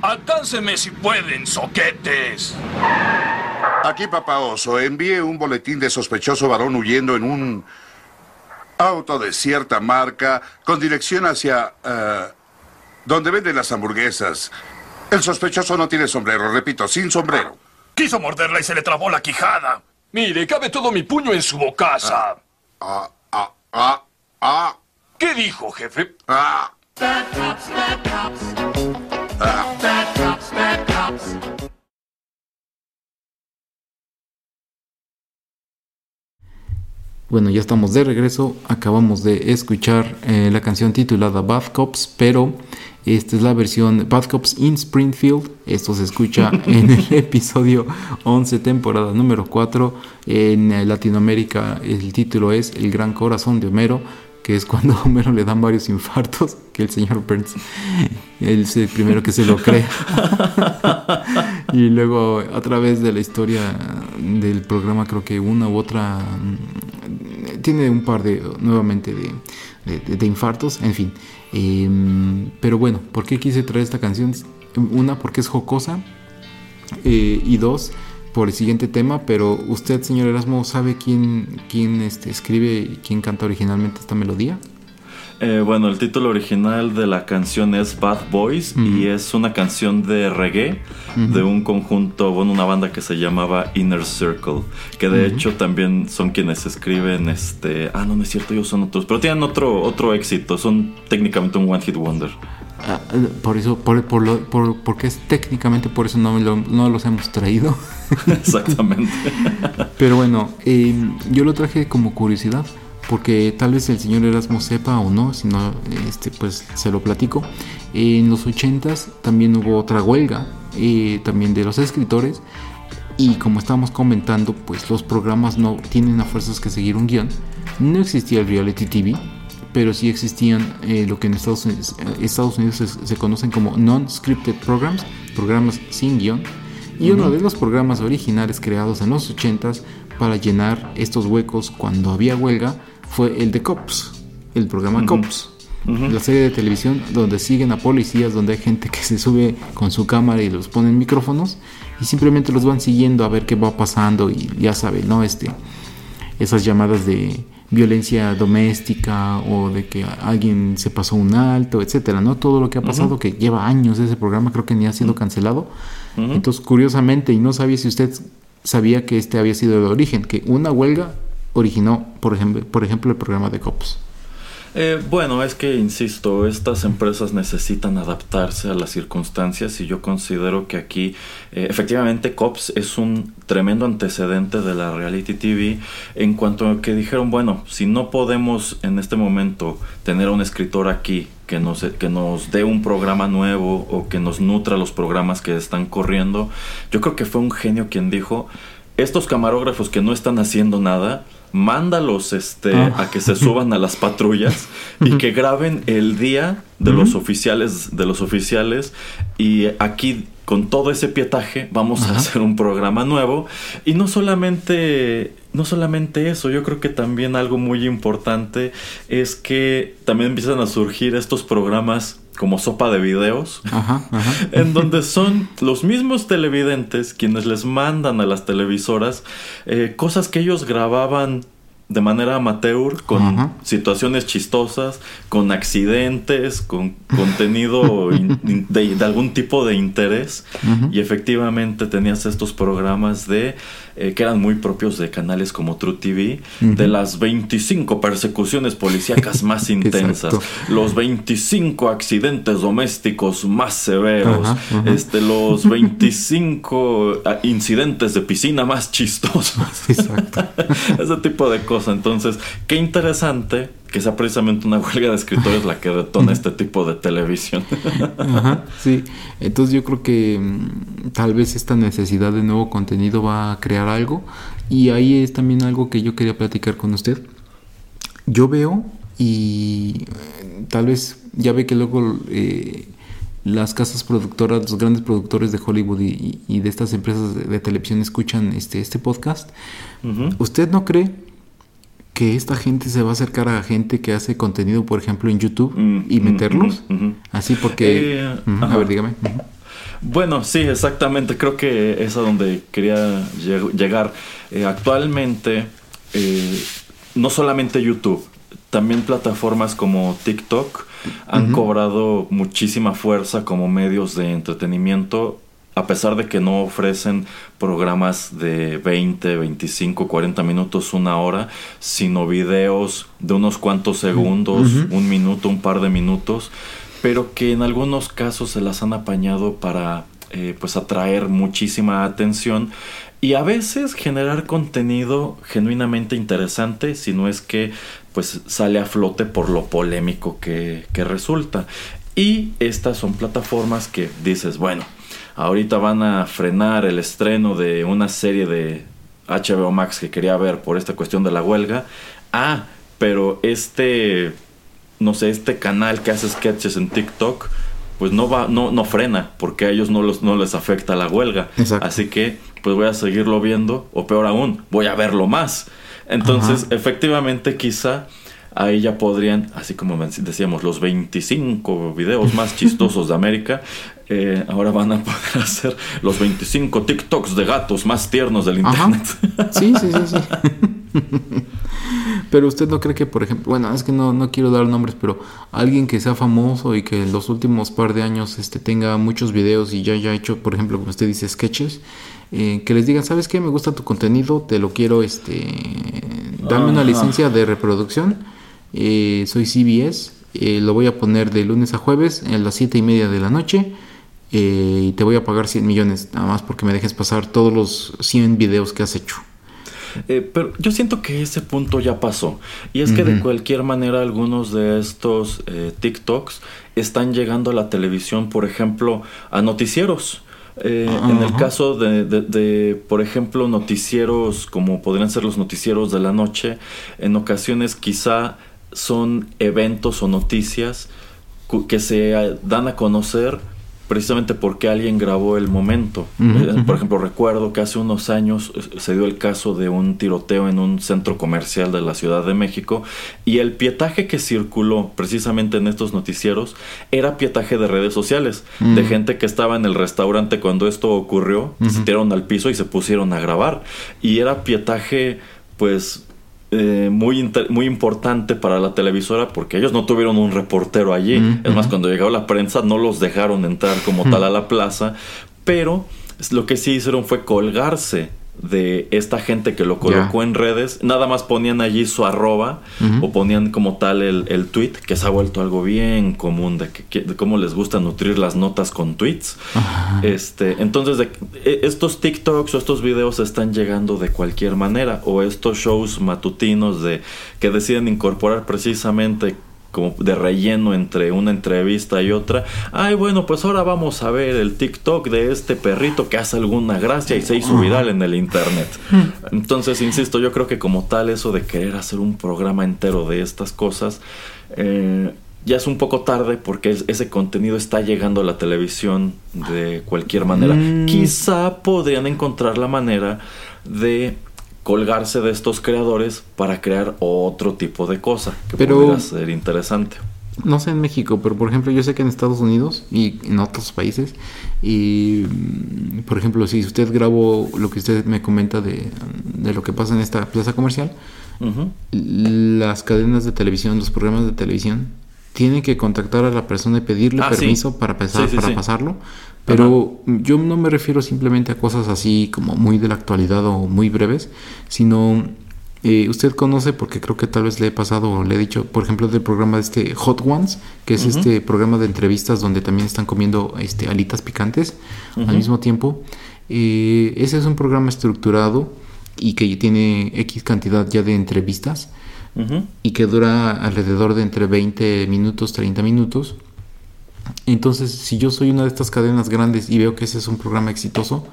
Alcánceme si pueden, soquetes. Aquí, papá Oso, envíe un boletín de sospechoso varón huyendo en un auto de cierta marca con dirección hacia eh, donde venden las hamburguesas. El sospechoso no tiene sombrero, repito, sin sombrero. Quiso morderla y se le trabó la quijada. Mire, cabe todo mi puño en su bocaza. Ah, ah, ah, ah, ¿Qué dijo, jefe? ah. Bueno, ya estamos de regreso. Acabamos de escuchar eh, la canción titulada Bad Cops, pero esta es la versión Bad Cops in Springfield. Esto se escucha en el episodio 11, temporada número 4. En eh, Latinoamérica el título es El Gran Corazón de Homero, es cuando Homero le dan varios infartos, que el señor Burns es el primero que se lo cree. y luego a través de la historia del programa creo que una u otra mm, tiene un par de nuevamente de, de- infartos, en fin. Em, pero bueno, ¿por qué quise traer esta canción? Una, porque es jocosa. eh, y dos, por el siguiente tema. Pero usted, señor Erasmo, ¿sabe quién, quién este, escribe y quién canta originalmente esta melodía? Eh, bueno, el título original de la canción es Bad Boys y es una canción de reggae de un conjunto, bueno, una banda que se llamaba Inner Circle, que de hecho también son quienes escriben este, ah, no, no es cierto, ellos son otros, pero tienen otro otro éxito, son técnicamente un one hit wonder. Ah, eh, por eso, por, por lo- por- porque es técnicamente por eso no, lo- no los hemos traído. Exactamente. Pero bueno, eh, yo lo traje como curiosidad, porque tal vez el señor Erasmo sepa o no, si no, este, pues se lo platico. En los 80s también hubo otra huelga, eh, también de los escritores, y como estábamos comentando, pues los programas no tienen a fuerzas que seguir un guion. No existía el reality TV, pero sí existían eh, lo que en Estados Unidos, eh, Estados Unidos se, se conocen como non-scripted programs, programas sin guion. Y uno de los programas originales creados en los 80s para llenar estos huecos cuando había huelga fue el de Cops, el programa Cops. La serie de televisión donde siguen a policías, donde hay gente que se sube con su cámara y los ponen micrófonos y simplemente los van siguiendo a ver qué va pasando y ya saben, ¿no? Este, esas llamadas de violencia doméstica o de que alguien se pasó un alto, etcétera, ¿no? Todo lo que ha pasado, que lleva años ese programa, creo que ni ha sido cancelado. Entonces, curiosamente, y no sabía si usted sabía que este había sido el origen, que una huelga originó, por ejemplo, por ejemplo el programa de Cops. Eh, bueno, es que, insisto, estas empresas necesitan adaptarse a las circunstancias y yo considero que aquí, eh, efectivamente, COPS es un tremendo antecedente de la reality TV en cuanto a que dijeron, bueno, si no podemos en este momento tener a un escritor aquí que nos, que nos dé un programa nuevo o que nos nutra los programas que están corriendo, yo creo que fue un genio quien dijo, estos camarógrafos que no están haciendo nada, mándalos este, Ah. a que se suban a las patrullas y que graben el día de los oficiales de los oficiales. Y aquí con todo ese pietaje vamos a hacer un programa nuevo y no solamente no solamente eso yo creo que también algo muy importante es que también empiezan a surgir estos programas como sopa de videos Ajá, ajá. en donde son los mismos televidentes quienes les mandan a las televisoras eh, cosas que ellos grababan de manera amateur, con situaciones chistosas, con accidentes, con contenido in- de, de algún tipo de interés. Y efectivamente tenías estos programas de eh, que eran muy propios de canales como True TV, de las 25 persecuciones policíacas más intensas, los 25 accidentes domésticos más severos, Ajá, ajá. este, los 25 ah, incidentes de piscina más chistosos. Ese tipo de cosas. Entonces, qué interesante que sea precisamente una huelga de escritores la que detona este tipo de televisión. Ajá, sí. Entonces yo creo que mm, tal vez esta necesidad de nuevo contenido va a crear algo. Y ahí es también algo que yo quería platicar con usted. Yo veo y eh, tal vez ya ve que luego eh, las casas productoras, los grandes productores de Hollywood y, y de estas empresas de, de televisión escuchan este, este podcast. ¿Usted no cree que esta gente se va a acercar a gente que hace contenido, por ejemplo, en YouTube Mm, y mm, meterlos? mm, mm. Así porque... Eh, a ver, dígame. Bueno, sí, exactamente. Creo que es a donde quería lleg- llegar. Eh, actualmente, eh, no solamente YouTube, también plataformas como TikTok han cobrado muchísima fuerza como medios de entretenimiento, a pesar de que no ofrecen programas de 20, 25, 40 minutos, una hora, sino videos de unos cuantos segundos, un minuto, un par de minutos, pero que en algunos casos se las han apañado para eh, pues atraer muchísima atención y a veces generar contenido genuinamente interesante, si no es que pues sale a flote por lo polémico que, que resulta. Y estas son plataformas que dices, bueno, ahorita van a frenar el estreno de una serie de HBO Max que quería ver por esta cuestión de la huelga. Ah, pero este, no sé, este canal que hace sketches en TikTok, pues no va, no, no frena, porque a ellos no, los, no les afecta la huelga. Exacto. Así que, pues voy a seguirlo viendo, o peor aún, voy a verlo más. Entonces, efectivamente, quizá ahí ya podrían, así como decíamos, los 25 videos más chistosos de América, eh, ahora van a poder hacer los 25 TikToks de gatos más tiernos del Ajá. Internet. Sí, sí, sí, sí. pero usted no cree que, por ejemplo, bueno, es que no, no quiero dar nombres, pero alguien que sea famoso y que en los últimos par de años este, tenga muchos videos y ya haya hecho, por ejemplo, como usted dice, sketches, eh, que les digan, ¿sabes qué? Me gusta tu contenido, te lo quiero, este, dame una licencia de reproducción, eh, soy CBS, eh, lo voy a poner de lunes a jueves a las siete y media de la noche. Eh, y te voy a pagar 100 millones nada más porque me dejes pasar todos los 100 videos que has hecho. Eh, pero yo siento que ese punto ya pasó. Y es que de cualquier manera algunos de estos eh, TikToks están llegando a la televisión, por ejemplo, a noticieros. Eh, en el caso de, de- de, por ejemplo, noticieros como podrían ser los noticieros de la noche, en ocasiones quizá son eventos o noticias que se dan a conocer precisamente porque alguien grabó el momento. Eh. Por ejemplo, recuerdo que hace unos años eh, se dio el caso de un tiroteo en un centro comercial de la Ciudad de México y el pietaje que circuló precisamente en estos noticieros era pietaje de redes sociales, de gente que estaba en el restaurante cuando esto ocurrió, se tiraron al piso y se pusieron a grabar. Y era pietaje, pues, eh, muy, inter- muy importante para la televisora porque ellos no tuvieron un reportero allí. Mm, Es más, cuando llegó la prensa no los dejaron entrar como tal a la plaza, pero lo que sí hicieron fue colgarse de esta gente que lo colocó en redes, nada más ponían allí su arroba o ponían como tal el, el tweet, que se ha vuelto algo bien común de, que, de cómo les gusta nutrir las notas con tweets. Este, entonces, de- e- estos TikToks o estos videos están llegando de cualquier manera, o estos shows matutinos de que deciden incorporar precisamente como de relleno entre una entrevista y otra. Ay, bueno, pues ahora vamos a ver el TikTok de este perrito que hace alguna gracia y se hizo viral en el internet. Entonces, insisto, yo creo que como tal eso de querer hacer un programa entero de estas cosas, eh, ya es un poco tarde porque es- ese contenido está llegando a la televisión de cualquier manera. Mm. Quizá podrían encontrar la manera de colgarse de estos creadores para crear otro tipo de cosa que Pero- pudiera ser interesante. No sé en México, pero por ejemplo yo sé que en Estados Unidos y en otros países, y mm, por ejemplo si usted grabó lo que usted me comenta de, de lo que pasa en esta plaza comercial, las cadenas de televisión, los programas de televisión, tienen que contactar a la persona y pedirle Ah, sí. permiso para, pasar, Sí, sí, para pasarlo. Pero yo no me refiero simplemente a cosas así como muy de la actualidad o muy breves, sino eh, usted conoce, porque creo que tal vez le he pasado o le he dicho, por ejemplo, del programa de este Hot Ones, que es este programa de entrevistas donde también están comiendo este, alitas picantes al mismo tiempo. Eh, ese es un programa estructurado y que tiene X cantidad ya de entrevistas y que dura alrededor de entre 20 minutos, 30 minutos. Entonces, si yo soy una de estas cadenas grandes y veo que ese es un programa exitoso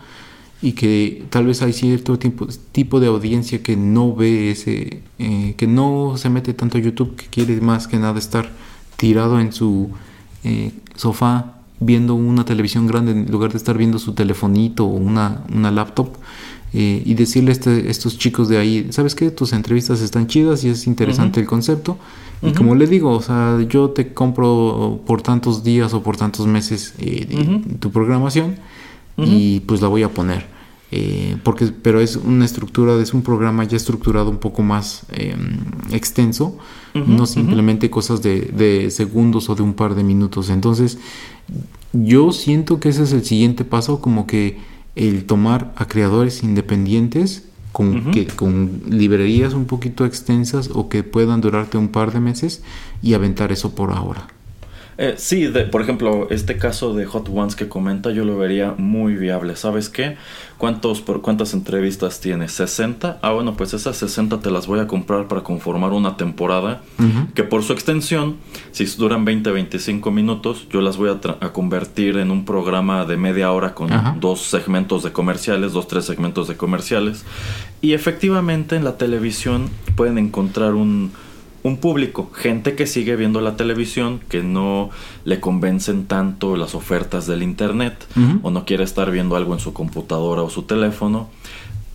y que tal vez hay cierto tipo, de audiencia que no ve ese, eh, que no se mete tanto a YouTube, que quiere más que nada estar tirado en su eh, sofá viendo una televisión grande en lugar de estar viendo su telefonito o una, una laptop eh, y decirle a este- estos chicos de ahí, ¿sabes qué? Tus entrevistas están chidas y es interesante el concepto. Y como le digo, o sea, yo te compro por tantos días o por tantos meses eh, de- tu programación y pues la voy a poner. Eh, porque, pero es una estructura, es un programa ya estructurado un poco más eh, extenso, no simplemente cosas de, de segundos o de un par de minutos. Entonces, yo siento que ese es el siguiente paso, como que el tomar a creadores independientes con, que, con librerías un poquito extensas o que puedan durarte un par de meses y aventar eso por ahora. Eh, sí, de- por ejemplo, este caso de Hot Ones que comenta yo lo vería muy viable. ¿Sabes qué? ¿Cuántos, por, ¿Cuántas entrevistas tiene? ¿60? Ah, bueno, pues esas 60 te las voy a comprar para conformar una temporada que por su extensión, si duran 20, 25 minutos, yo las voy a, a convertir en un programa de media hora con dos segmentos de comerciales, dos, tres segmentos de comerciales. Y efectivamente en la televisión pueden encontrar un, un público, gente que sigue viendo la televisión, que no le convencen tanto las ofertas del internet o no quiere estar viendo algo en su computadora o su teléfono,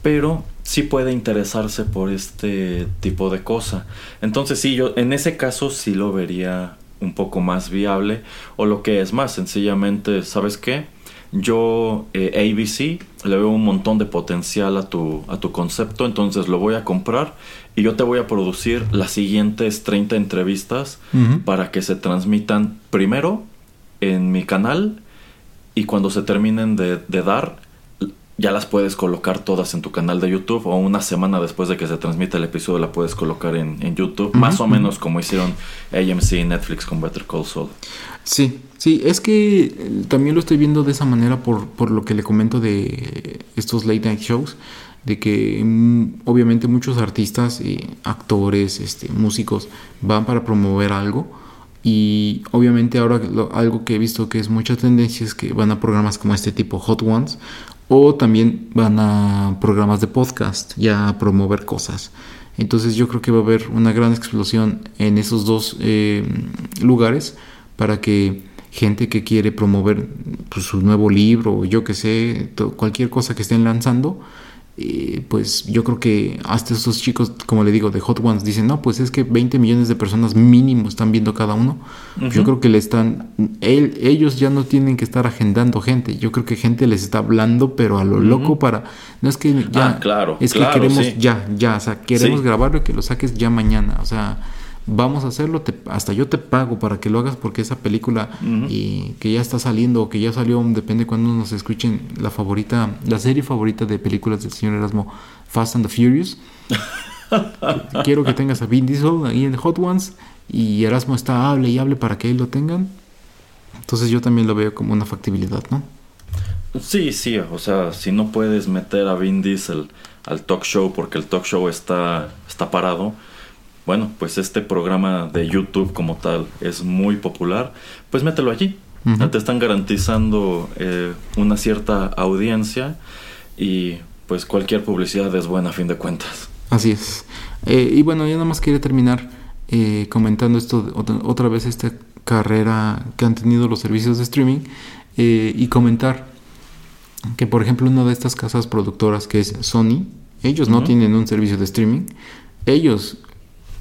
pero sí puede interesarse por este tipo de cosa. Entonces sí, yo en ese caso sí lo vería un poco más viable o lo que es más sencillamente, ¿sabes qué? Yo eh, ABC le veo un montón de potencial a tu, a tu concepto, entonces lo voy a comprar y yo te voy a producir las siguientes 30 entrevistas para que se transmitan primero en mi canal y cuando se terminen de, de dar, ya las puedes colocar todas en tu canal de YouTube o una semana después de que se transmita el episodio la puedes colocar en, en YouTube, más o menos como hicieron AMC y Netflix con Better Call Saul. Sí, sí, es que eh, también lo estoy viendo de esa manera por, por lo que le comento de estos late night shows, de que mm, obviamente muchos artistas, eh, actores, este, músicos van para promover algo y obviamente ahora algo que he visto que es mucha tendencia es que van a programas como este tipo Hot Ones o también van a programas de podcast ya a promover cosas. Entonces yo creo que va a haber una gran explosión en esos dos eh, lugares para que gente que quiere promover pues, su nuevo libro yo que sé, cualquier cosa que estén lanzando, eh, pues yo creo que hasta estos chicos, como le digo, de Hot Ones, dicen, no, pues es que 20 millones de personas mínimo están viendo cada uno. Yo creo que le están, él- ellos ya no tienen que estar agendando gente. Yo creo que gente les está hablando, pero a lo loco para, no es que ya, Ah, claro, es claro, que queremos sí. ya, ya, o sea, queremos Sí. grabarlo y que lo saques ya mañana, o sea, vamos a hacerlo, te- hasta yo te pago para que lo hagas porque esa película y que ya está saliendo o que ya salió, depende cuando nos escuchen, la favorita, la serie favorita de películas del señor Erasmo, Fast and the Furious. Quiero que tengas a Vin Diesel ahí en Hot Ones y Erasmo está hable y hable para que ahí lo tengan. Entonces yo también lo veo como una factibilidad, ¿no? Sí, sí, o sea, si no puedes meter a Vin Diesel al talk show porque el talk show está, está parado, bueno, pues este programa de YouTube como tal es muy popular, pues mételo allí. Te están garantizando eh, una cierta audiencia y pues cualquier publicidad es buena a fin de cuentas. Así es. Eh, y bueno, ya nada más quería terminar eh, comentando esto otra, otra vez, esta carrera que han tenido los servicios de streaming eh, y comentar que, por ejemplo, una de estas casas productoras que es Sony, ellos no tienen un servicio de streaming. Ellos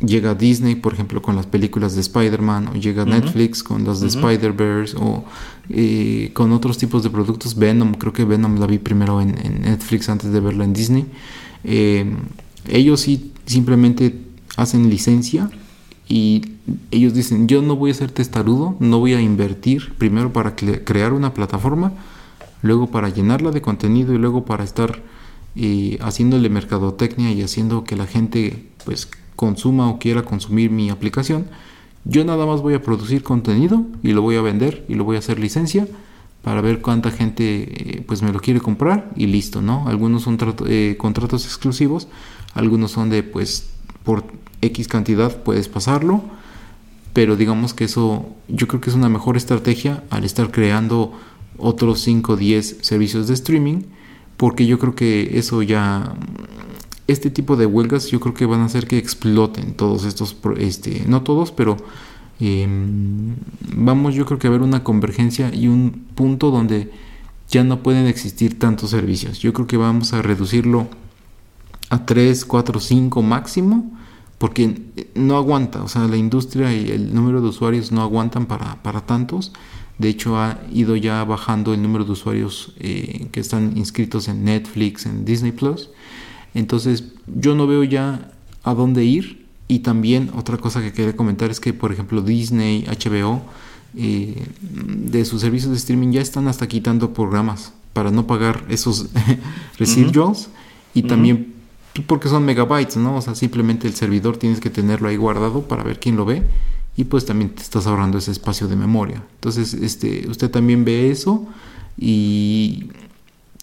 llega Disney, por ejemplo, con las películas de Spider-Man, o llega Netflix con las de Spider-Verse, o eh, con otros tipos de productos. Venom, creo que Venom la vi primero en, en Netflix antes de verla en Disney. Eh, ellos sí simplemente hacen licencia y ellos dicen, yo no voy a ser testarudo, no voy a invertir primero para cre- crear una plataforma, luego para llenarla de contenido y luego para estar eh, haciéndole mercadotecnia y haciendo que la gente pues consuma o quiera consumir mi aplicación. Yo nada más voy a producir contenido y lo voy a vender y lo voy a hacer licencia para ver cuánta gente eh, pues me lo quiere comprar y listo, ¿no? Algunos son eh, contratos exclusivos, algunos son de pues por X cantidad puedes pasarlo, pero digamos que eso yo creo que es una mejor estrategia al estar creando otros 5 o 10 servicios de streaming, porque yo creo que eso ya este tipo de huelgas yo creo que van a hacer que exploten todos estos este no todos, pero eh, vamos yo creo que a ver una convergencia y un punto donde ya no pueden existir tantos servicios. Yo creo que vamos a reducirlo a 3, 4, 5 máximo, porque no aguanta, o sea, la industria y el número de usuarios no aguantan para, para tantos. De hecho, ha ido ya bajando el número de usuarios eh, que están inscritos en Netflix, en Disney Plus. Entonces, yo no veo ya a dónde ir. Y también otra cosa que quería comentar es que, por ejemplo, Disney, HBO, eh, de sus servicios de streaming ya están hasta quitando programas para no pagar esos residuals. Y también porque son megabytes, ¿no? O sea, simplemente el servidor tienes que tenerlo ahí guardado para ver quién lo ve. Y pues también te estás ahorrando ese espacio de memoria. Entonces, este, usted también ve eso y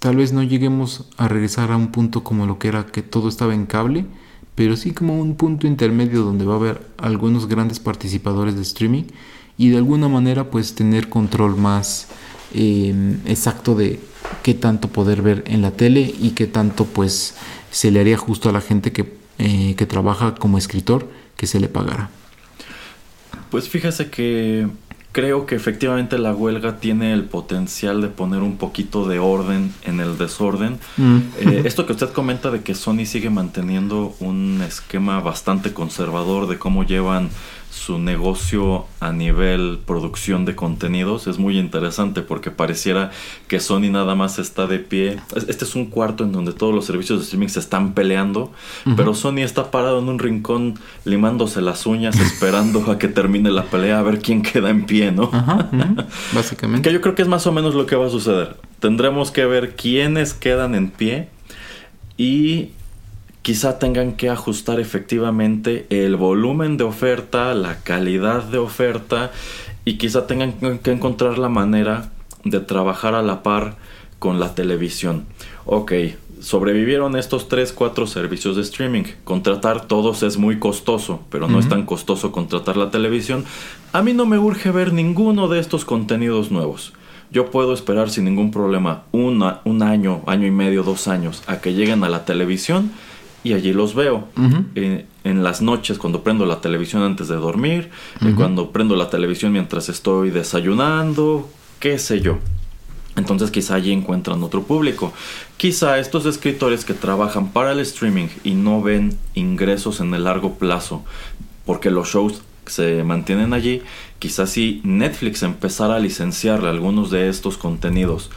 tal vez no lleguemos a regresar a un punto como lo que era que todo estaba en cable, pero sí como un punto intermedio donde va a haber algunos grandes participadores de streaming y de alguna manera pues tener control más eh, exacto de qué tanto poder ver en la tele y qué tanto pues se le haría justo a la gente que, eh, que trabaja como escritor que se le pagara. Pues fíjese que creo que efectivamente la huelga tiene el potencial de poner un poquito de orden en el desorden. Mm. Eh, esto que usted comenta de que Sony sigue manteniendo un esquema bastante conservador de cómo llevan su negocio a nivel producción de contenidos es muy interesante porque pareciera que Sony nada más está de pie. Es- Este es un cuarto en donde todos los servicios de streaming se están peleando, pero Sony está parado en un rincón limándose las uñas esperando a que termine la pelea a ver quién queda en pie, ¿no? Básicamente. Que yo creo que es más o menos lo que va a suceder. Tendremos que ver quiénes quedan en pie y quizá tengan que ajustar efectivamente el volumen de oferta, la calidad de oferta y quizá tengan que encontrar la manera de trabajar a la par con la televisión. Ok, sobrevivieron estos 3, 4 servicios de streaming. Contratar todos es muy costoso, pero no es tan costoso contratar la televisión. A mí no me urge ver ninguno de estos contenidos nuevos. Yo puedo esperar sin ningún problema una- un año, año y medio, dos años a que lleguen a la televisión y allí los veo. Eh, en las noches cuando prendo la televisión antes de dormir, eh, cuando prendo la televisión mientras estoy desayunando, qué sé yo. Entonces quizá allí encuentran otro público. Quizá estos escritores que trabajan para el streaming y no ven ingresos en el largo plazo porque los shows se mantienen allí, quizás si Netflix empezara a licenciarle algunos de estos contenidos,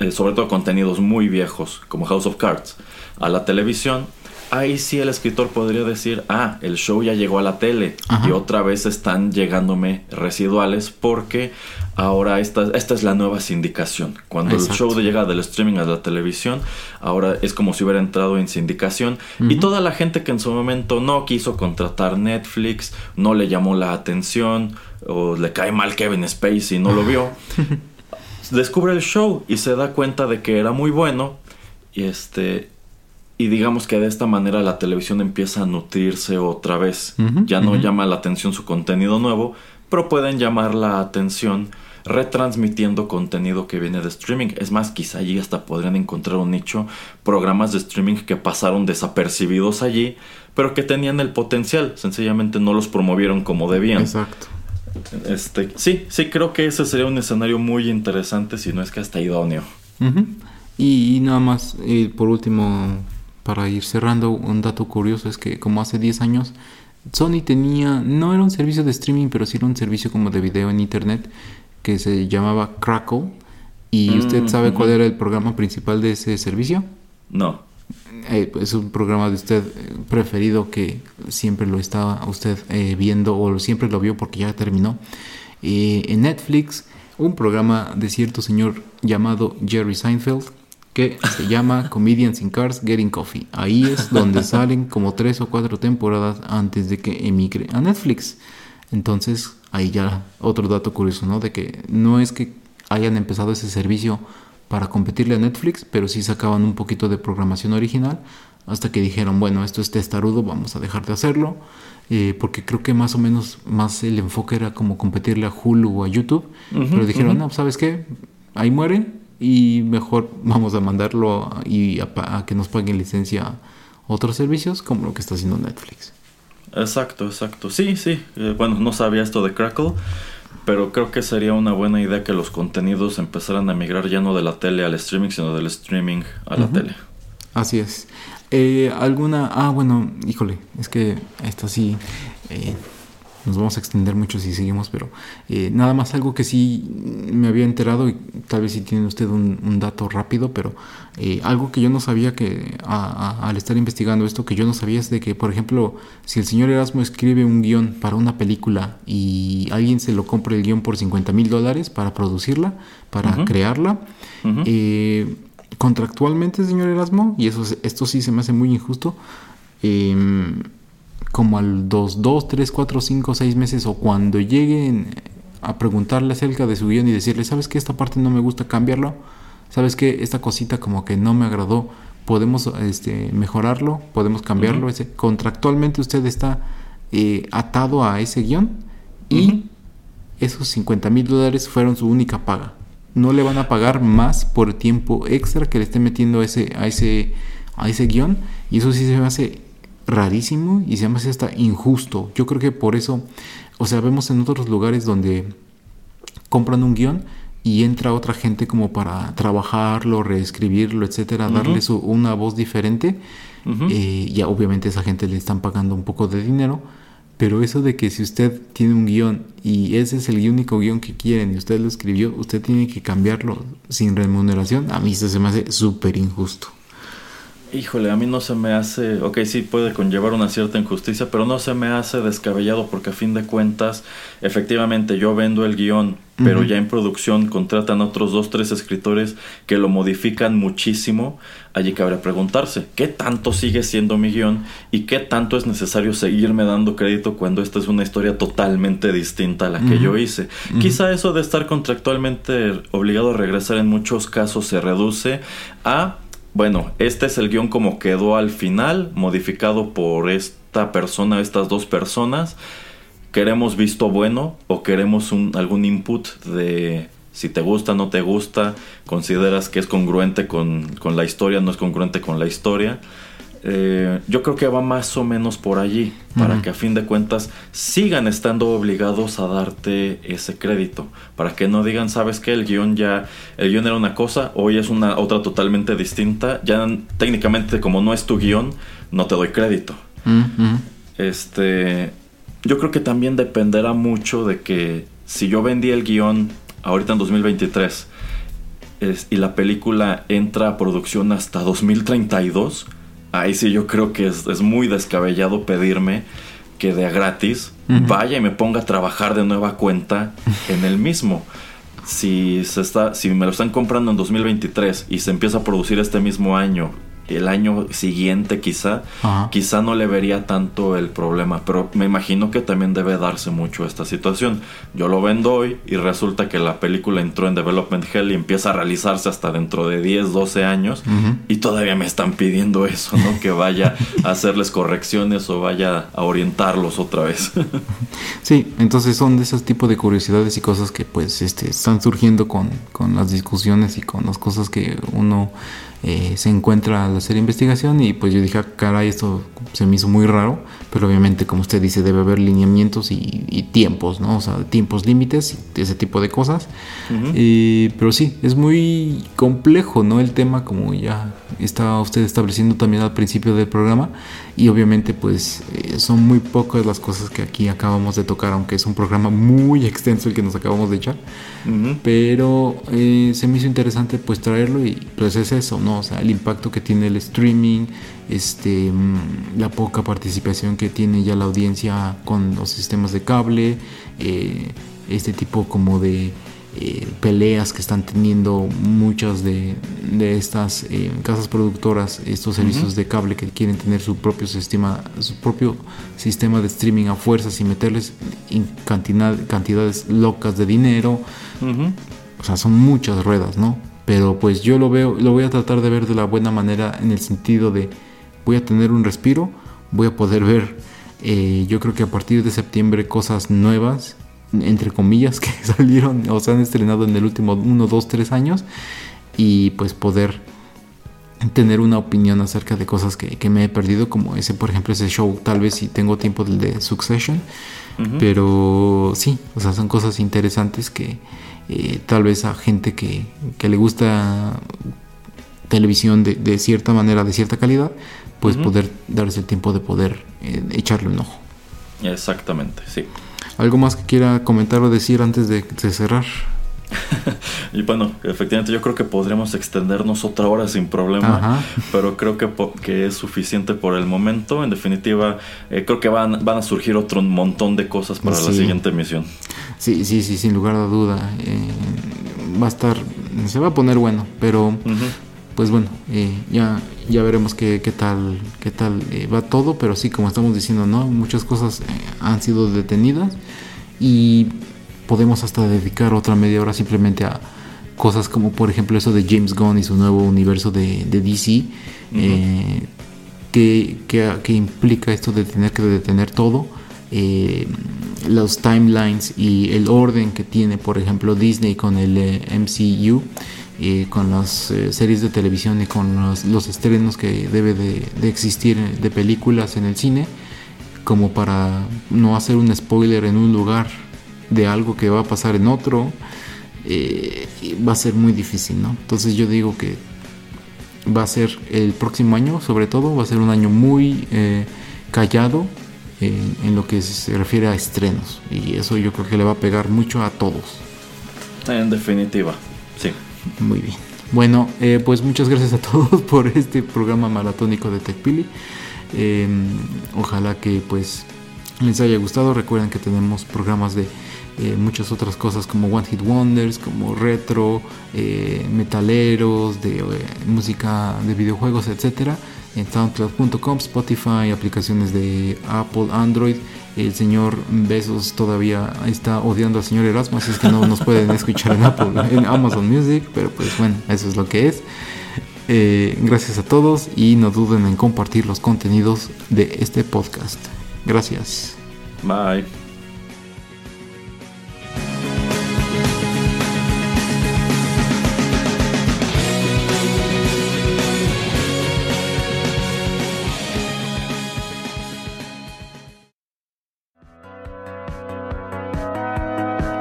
eh, sobre todo contenidos muy viejos como House of Cards, a la televisión, ahí sí el escritor podría decir, ah, el show ya llegó a la tele Ajá. y otra vez están llegándome residuales porque ahora esta, esta es la nueva sindicación. Cuando el show llega del streaming a la televisión, ahora es como si hubiera entrado en sindicación y toda la gente que en su momento no quiso contratar Netflix, no le llamó la atención o le cae mal Kevin Spacey y no lo vio, descubre el show y se da cuenta de que era muy bueno y este y digamos que de esta manera la televisión empieza a nutrirse otra vez. Ya no llama la atención su contenido nuevo, pero pueden llamar la atención retransmitiendo contenido que viene de streaming. Es más, quizá allí hasta podrían encontrar un nicho, programas de streaming que pasaron desapercibidos allí, pero que tenían el potencial, sencillamente no los promovieron como debían. Exacto. Este, sí, sí, creo que ese sería un escenario muy interesante, si no es que hasta idóneo. Y, y nada más, eh, por último, para ir cerrando, un dato curioso es que como hace 10 años, Sony tenía, no era un servicio de streaming, pero sí era un servicio como de video en internet que se llamaba Crackle. ¿Y Mm, usted sabe cuál era el programa principal de ese servicio? No. eh, es un programa de usted eh, preferido que siempre lo estaba usted eh, viendo o siempre lo vio porque ya terminó. Eh, en Netflix, un programa de cierto señor llamado Jerry Seinfeld que se llama Comedians in Cars Getting Coffee. Ahí es donde salen como tres o cuatro temporadas antes de que emigre a Netflix. Entonces, ahí ya otro dato curioso, ¿no? De que no es que hayan empezado ese servicio para competirle a Netflix, pero sí sacaban un poquito de programación original hasta que dijeron, bueno, esto es testarudo, vamos a dejar de hacerlo, eh, porque creo que más o menos más el enfoque era como competirle a Hulu o a YouTube, pero dijeron, no, ¿sabes qué? Ahí muere y mejor vamos a mandarlo a- y a, que nos paguen licencia a otros servicios como lo que está haciendo Netflix. Exacto, exacto. Sí, sí. Eh, bueno, no sabía esto de Crackle, pero creo que sería una buena idea que los contenidos empezaran a migrar ya no de la tele al streaming, sino del streaming a la tele. Así es. Eh, ¿Alguna? Ah, bueno, híjole, es que esto sí eh, nos vamos a extender mucho si seguimos, pero eh, nada más algo que sí me había enterado y tal vez si tiene usted un, un dato rápido, pero eh, algo que yo no sabía que a- a- al estar investigando esto, que yo no sabía es de que, por ejemplo, si el señor Erasmo escribe un guion para una película y alguien se lo compra el guion por 50 mil dólares para producirla, para crearla, eh, contractualmente, señor Erasmo, y eso, es- esto sí se me hace muy injusto, em, como al 2, 2, 3, 4, 5, 6 meses o cuando lleguen a preguntarle acerca de su guion y decirle, ¿sabes que esta parte no me gusta cambiarlo? ¿Sabes que esta cosita como que no me agradó? ¿Podemos este, mejorarlo? ¿Podemos cambiarlo? Ese, contractualmente usted está eh, atado a ese guion y esos 50 mil dólares fueron su única paga. No le van a pagar más por tiempo extra que le esté metiendo a ese, a ese, a ese guion. Y eso sí se me hace rarísimo y se me hace hasta injusto. Yo creo que por eso, o sea, vemos en otros lugares donde compran un guion y entra otra gente como para trabajarlo, reescribirlo, etcétera, darle su, una voz diferente. Eh, ya obviamente esa gente le están pagando un poco de dinero, pero eso de que si usted tiene un guion y ese es el único guion que quieren y usted lo escribió, usted tiene que cambiarlo sin remuneración, a mí eso se me hace súper injusto. Híjole, a mí no se me hace, ok, sí puede conllevar una cierta injusticia, pero no se me hace descabellado porque a fin de cuentas, efectivamente yo vendo el guion, pero ya en producción contratan a otros dos, tres escritores que lo modifican muchísimo. Allí cabría preguntarse, ¿qué tanto sigue siendo mi guion y qué tanto es necesario seguirme dando crédito cuando esta es una historia totalmente distinta a la que yo hice? Quizá eso de estar contractualmente obligado a regresar en muchos casos se reduce a bueno, este es el guion como quedó al final, modificado por esta persona, estas dos personas. Queremos visto bueno o queremos un, algún input de si te gusta, no te gusta, consideras que es congruente con, con la historia, no es congruente con la historia. Eh, yo creo que va más o menos por allí, para que a fin de cuentas sigan estando obligados a darte ese crédito, para que no digan, sabes que el guion ya, el guion era una cosa, hoy es una otra totalmente distinta, ya técnicamente como no es tu guion, no te doy crédito. Este, yo creo que también dependerá mucho de que si yo vendí el guion ahorita en 2023 es- y la película entra a producción hasta 2032, ahí sí yo creo que es, es muy descabellado pedirme que de a gratis vaya y me ponga a trabajar de nueva cuenta en el mismo. Si, se está, si me lo están comprando en 2023 y se empieza a producir este mismo año, el año siguiente quizá, Ajá. quizá no le vería tanto el problema, pero me imagino que también debe darse mucho esta situación. Yo lo vendo hoy y resulta que la película entró en Development Hell y empieza a realizarse hasta dentro de 10, 12 años y todavía me están pidiendo eso, ¿no? Que vaya a hacerles correcciones o vaya a orientarlos otra vez. Sí, entonces son de esos tipos de curiosidades y cosas que pues este, están surgiendo con, con las discusiones y con las cosas que uno eh, se encuentra al hacer investigación y pues yo dije, "Ah, caray, esto se me hizo muy raro, pero obviamente como usted dice debe haber lineamientos y, y tiempos, ¿no? O sea, tiempos límites y ese tipo de cosas. Ujú. Eh, pero sí, es muy complejo, ¿no? El tema como ya está usted estableciendo también al principio del programa y obviamente pues eh, son muy pocas las cosas que aquí acabamos de tocar, aunque es un programa muy extenso el que nos acabamos de echar. Ujú. Pero eh, se me hizo interesante pues traerlo y pues es eso, ¿no? O sea, el impacto que tiene el streaming, este, mm, la poca participación que tiene ya la audiencia con los sistemas de cable, eh, este tipo como de eh, peleas que están teniendo muchas de, de estas eh, casas productoras, estos servicios de cable que quieren tener su propio sistema, su propio sistema de streaming a fuerzas y meterles cantidad, cantidades locas de dinero. O sea, son muchas ruedas, ¿no? Pero pues yo lo veo, lo voy a tratar de ver de la buena manera en el sentido de voy a tener un respiro, voy a poder ver, eh, yo creo que a partir de septiembre cosas nuevas entre comillas, que salieron o se han estrenado en el último 1, 2, 3 años y pues poder tener una opinión acerca de cosas que, que, me he perdido, como ese, por ejemplo, ese show, tal vez si tengo tiempo del de Succession, pero sí, o sea, son cosas interesantes que eh, tal vez a gente que, que le gusta televisión de, de, cierta manera, de cierta calidad, pues poder darse el tiempo de poder eh, echarle un ojo. Exactamente, sí. ¿Algo más que quiera comentar o decir antes de, de cerrar? y bueno, efectivamente yo creo que podríamos extendernos otra hora sin problema, Ajá. pero creo que, que, es suficiente por el momento. En definitiva, eh, creo que van, van a surgir otro montón de cosas para sí. la siguiente emisión. Sí, sí, sí, sin lugar a duda. Eh, va a estar, se va a poner bueno, pero uh -huh. pues bueno, eh, ya, ya veremos qué, qué tal, qué tal va todo, pero sí, como estamos diciendo, ¿no? Muchas cosas han sido detenidas y podemos hasta dedicar otra media hora simplemente a cosas como por ejemplo eso de James Gunn y su nuevo universo de, de DC uh -huh. eh, que, que, que, implica esto de tener que detener todo eh, los timelines y el orden que tiene por ejemplo Disney con el eh, MCU eh, con las series de televisión y con los, los estrenos que debe de, de existir de películas en el cine como para no hacer un spoiler en un lugar de algo que va a pasar en otro, eh, va a ser muy difícil, ¿no? Entonces yo digo que va a ser el próximo año, sobre todo, va a ser un año muy eh, callado en, en, lo que se refiere a estrenos. Y eso yo creo que le va a pegar mucho a todos. En definitiva, sí. Muy bien. Bueno, eh, pues muchas gracias a todos por este programa maratónico de TechPili. Eh, ojalá que pues les haya gustado. Recuerden que tenemos programas de eh, muchas otras cosas como One Hit Wonders, como retro, eh, metaleros, de eh, música de videojuegos, etcétera. En soundcloud.com, Spotify, aplicaciones de Apple, Android. El señor Besos todavía está odiando al señor Erasmo, así es que no nos pueden escuchar en Apple, en Amazon Music, pero pues bueno, eso es lo que es. Gracias a todos y no duden en compartir los contenidos de este podcast. Gracias. Bye.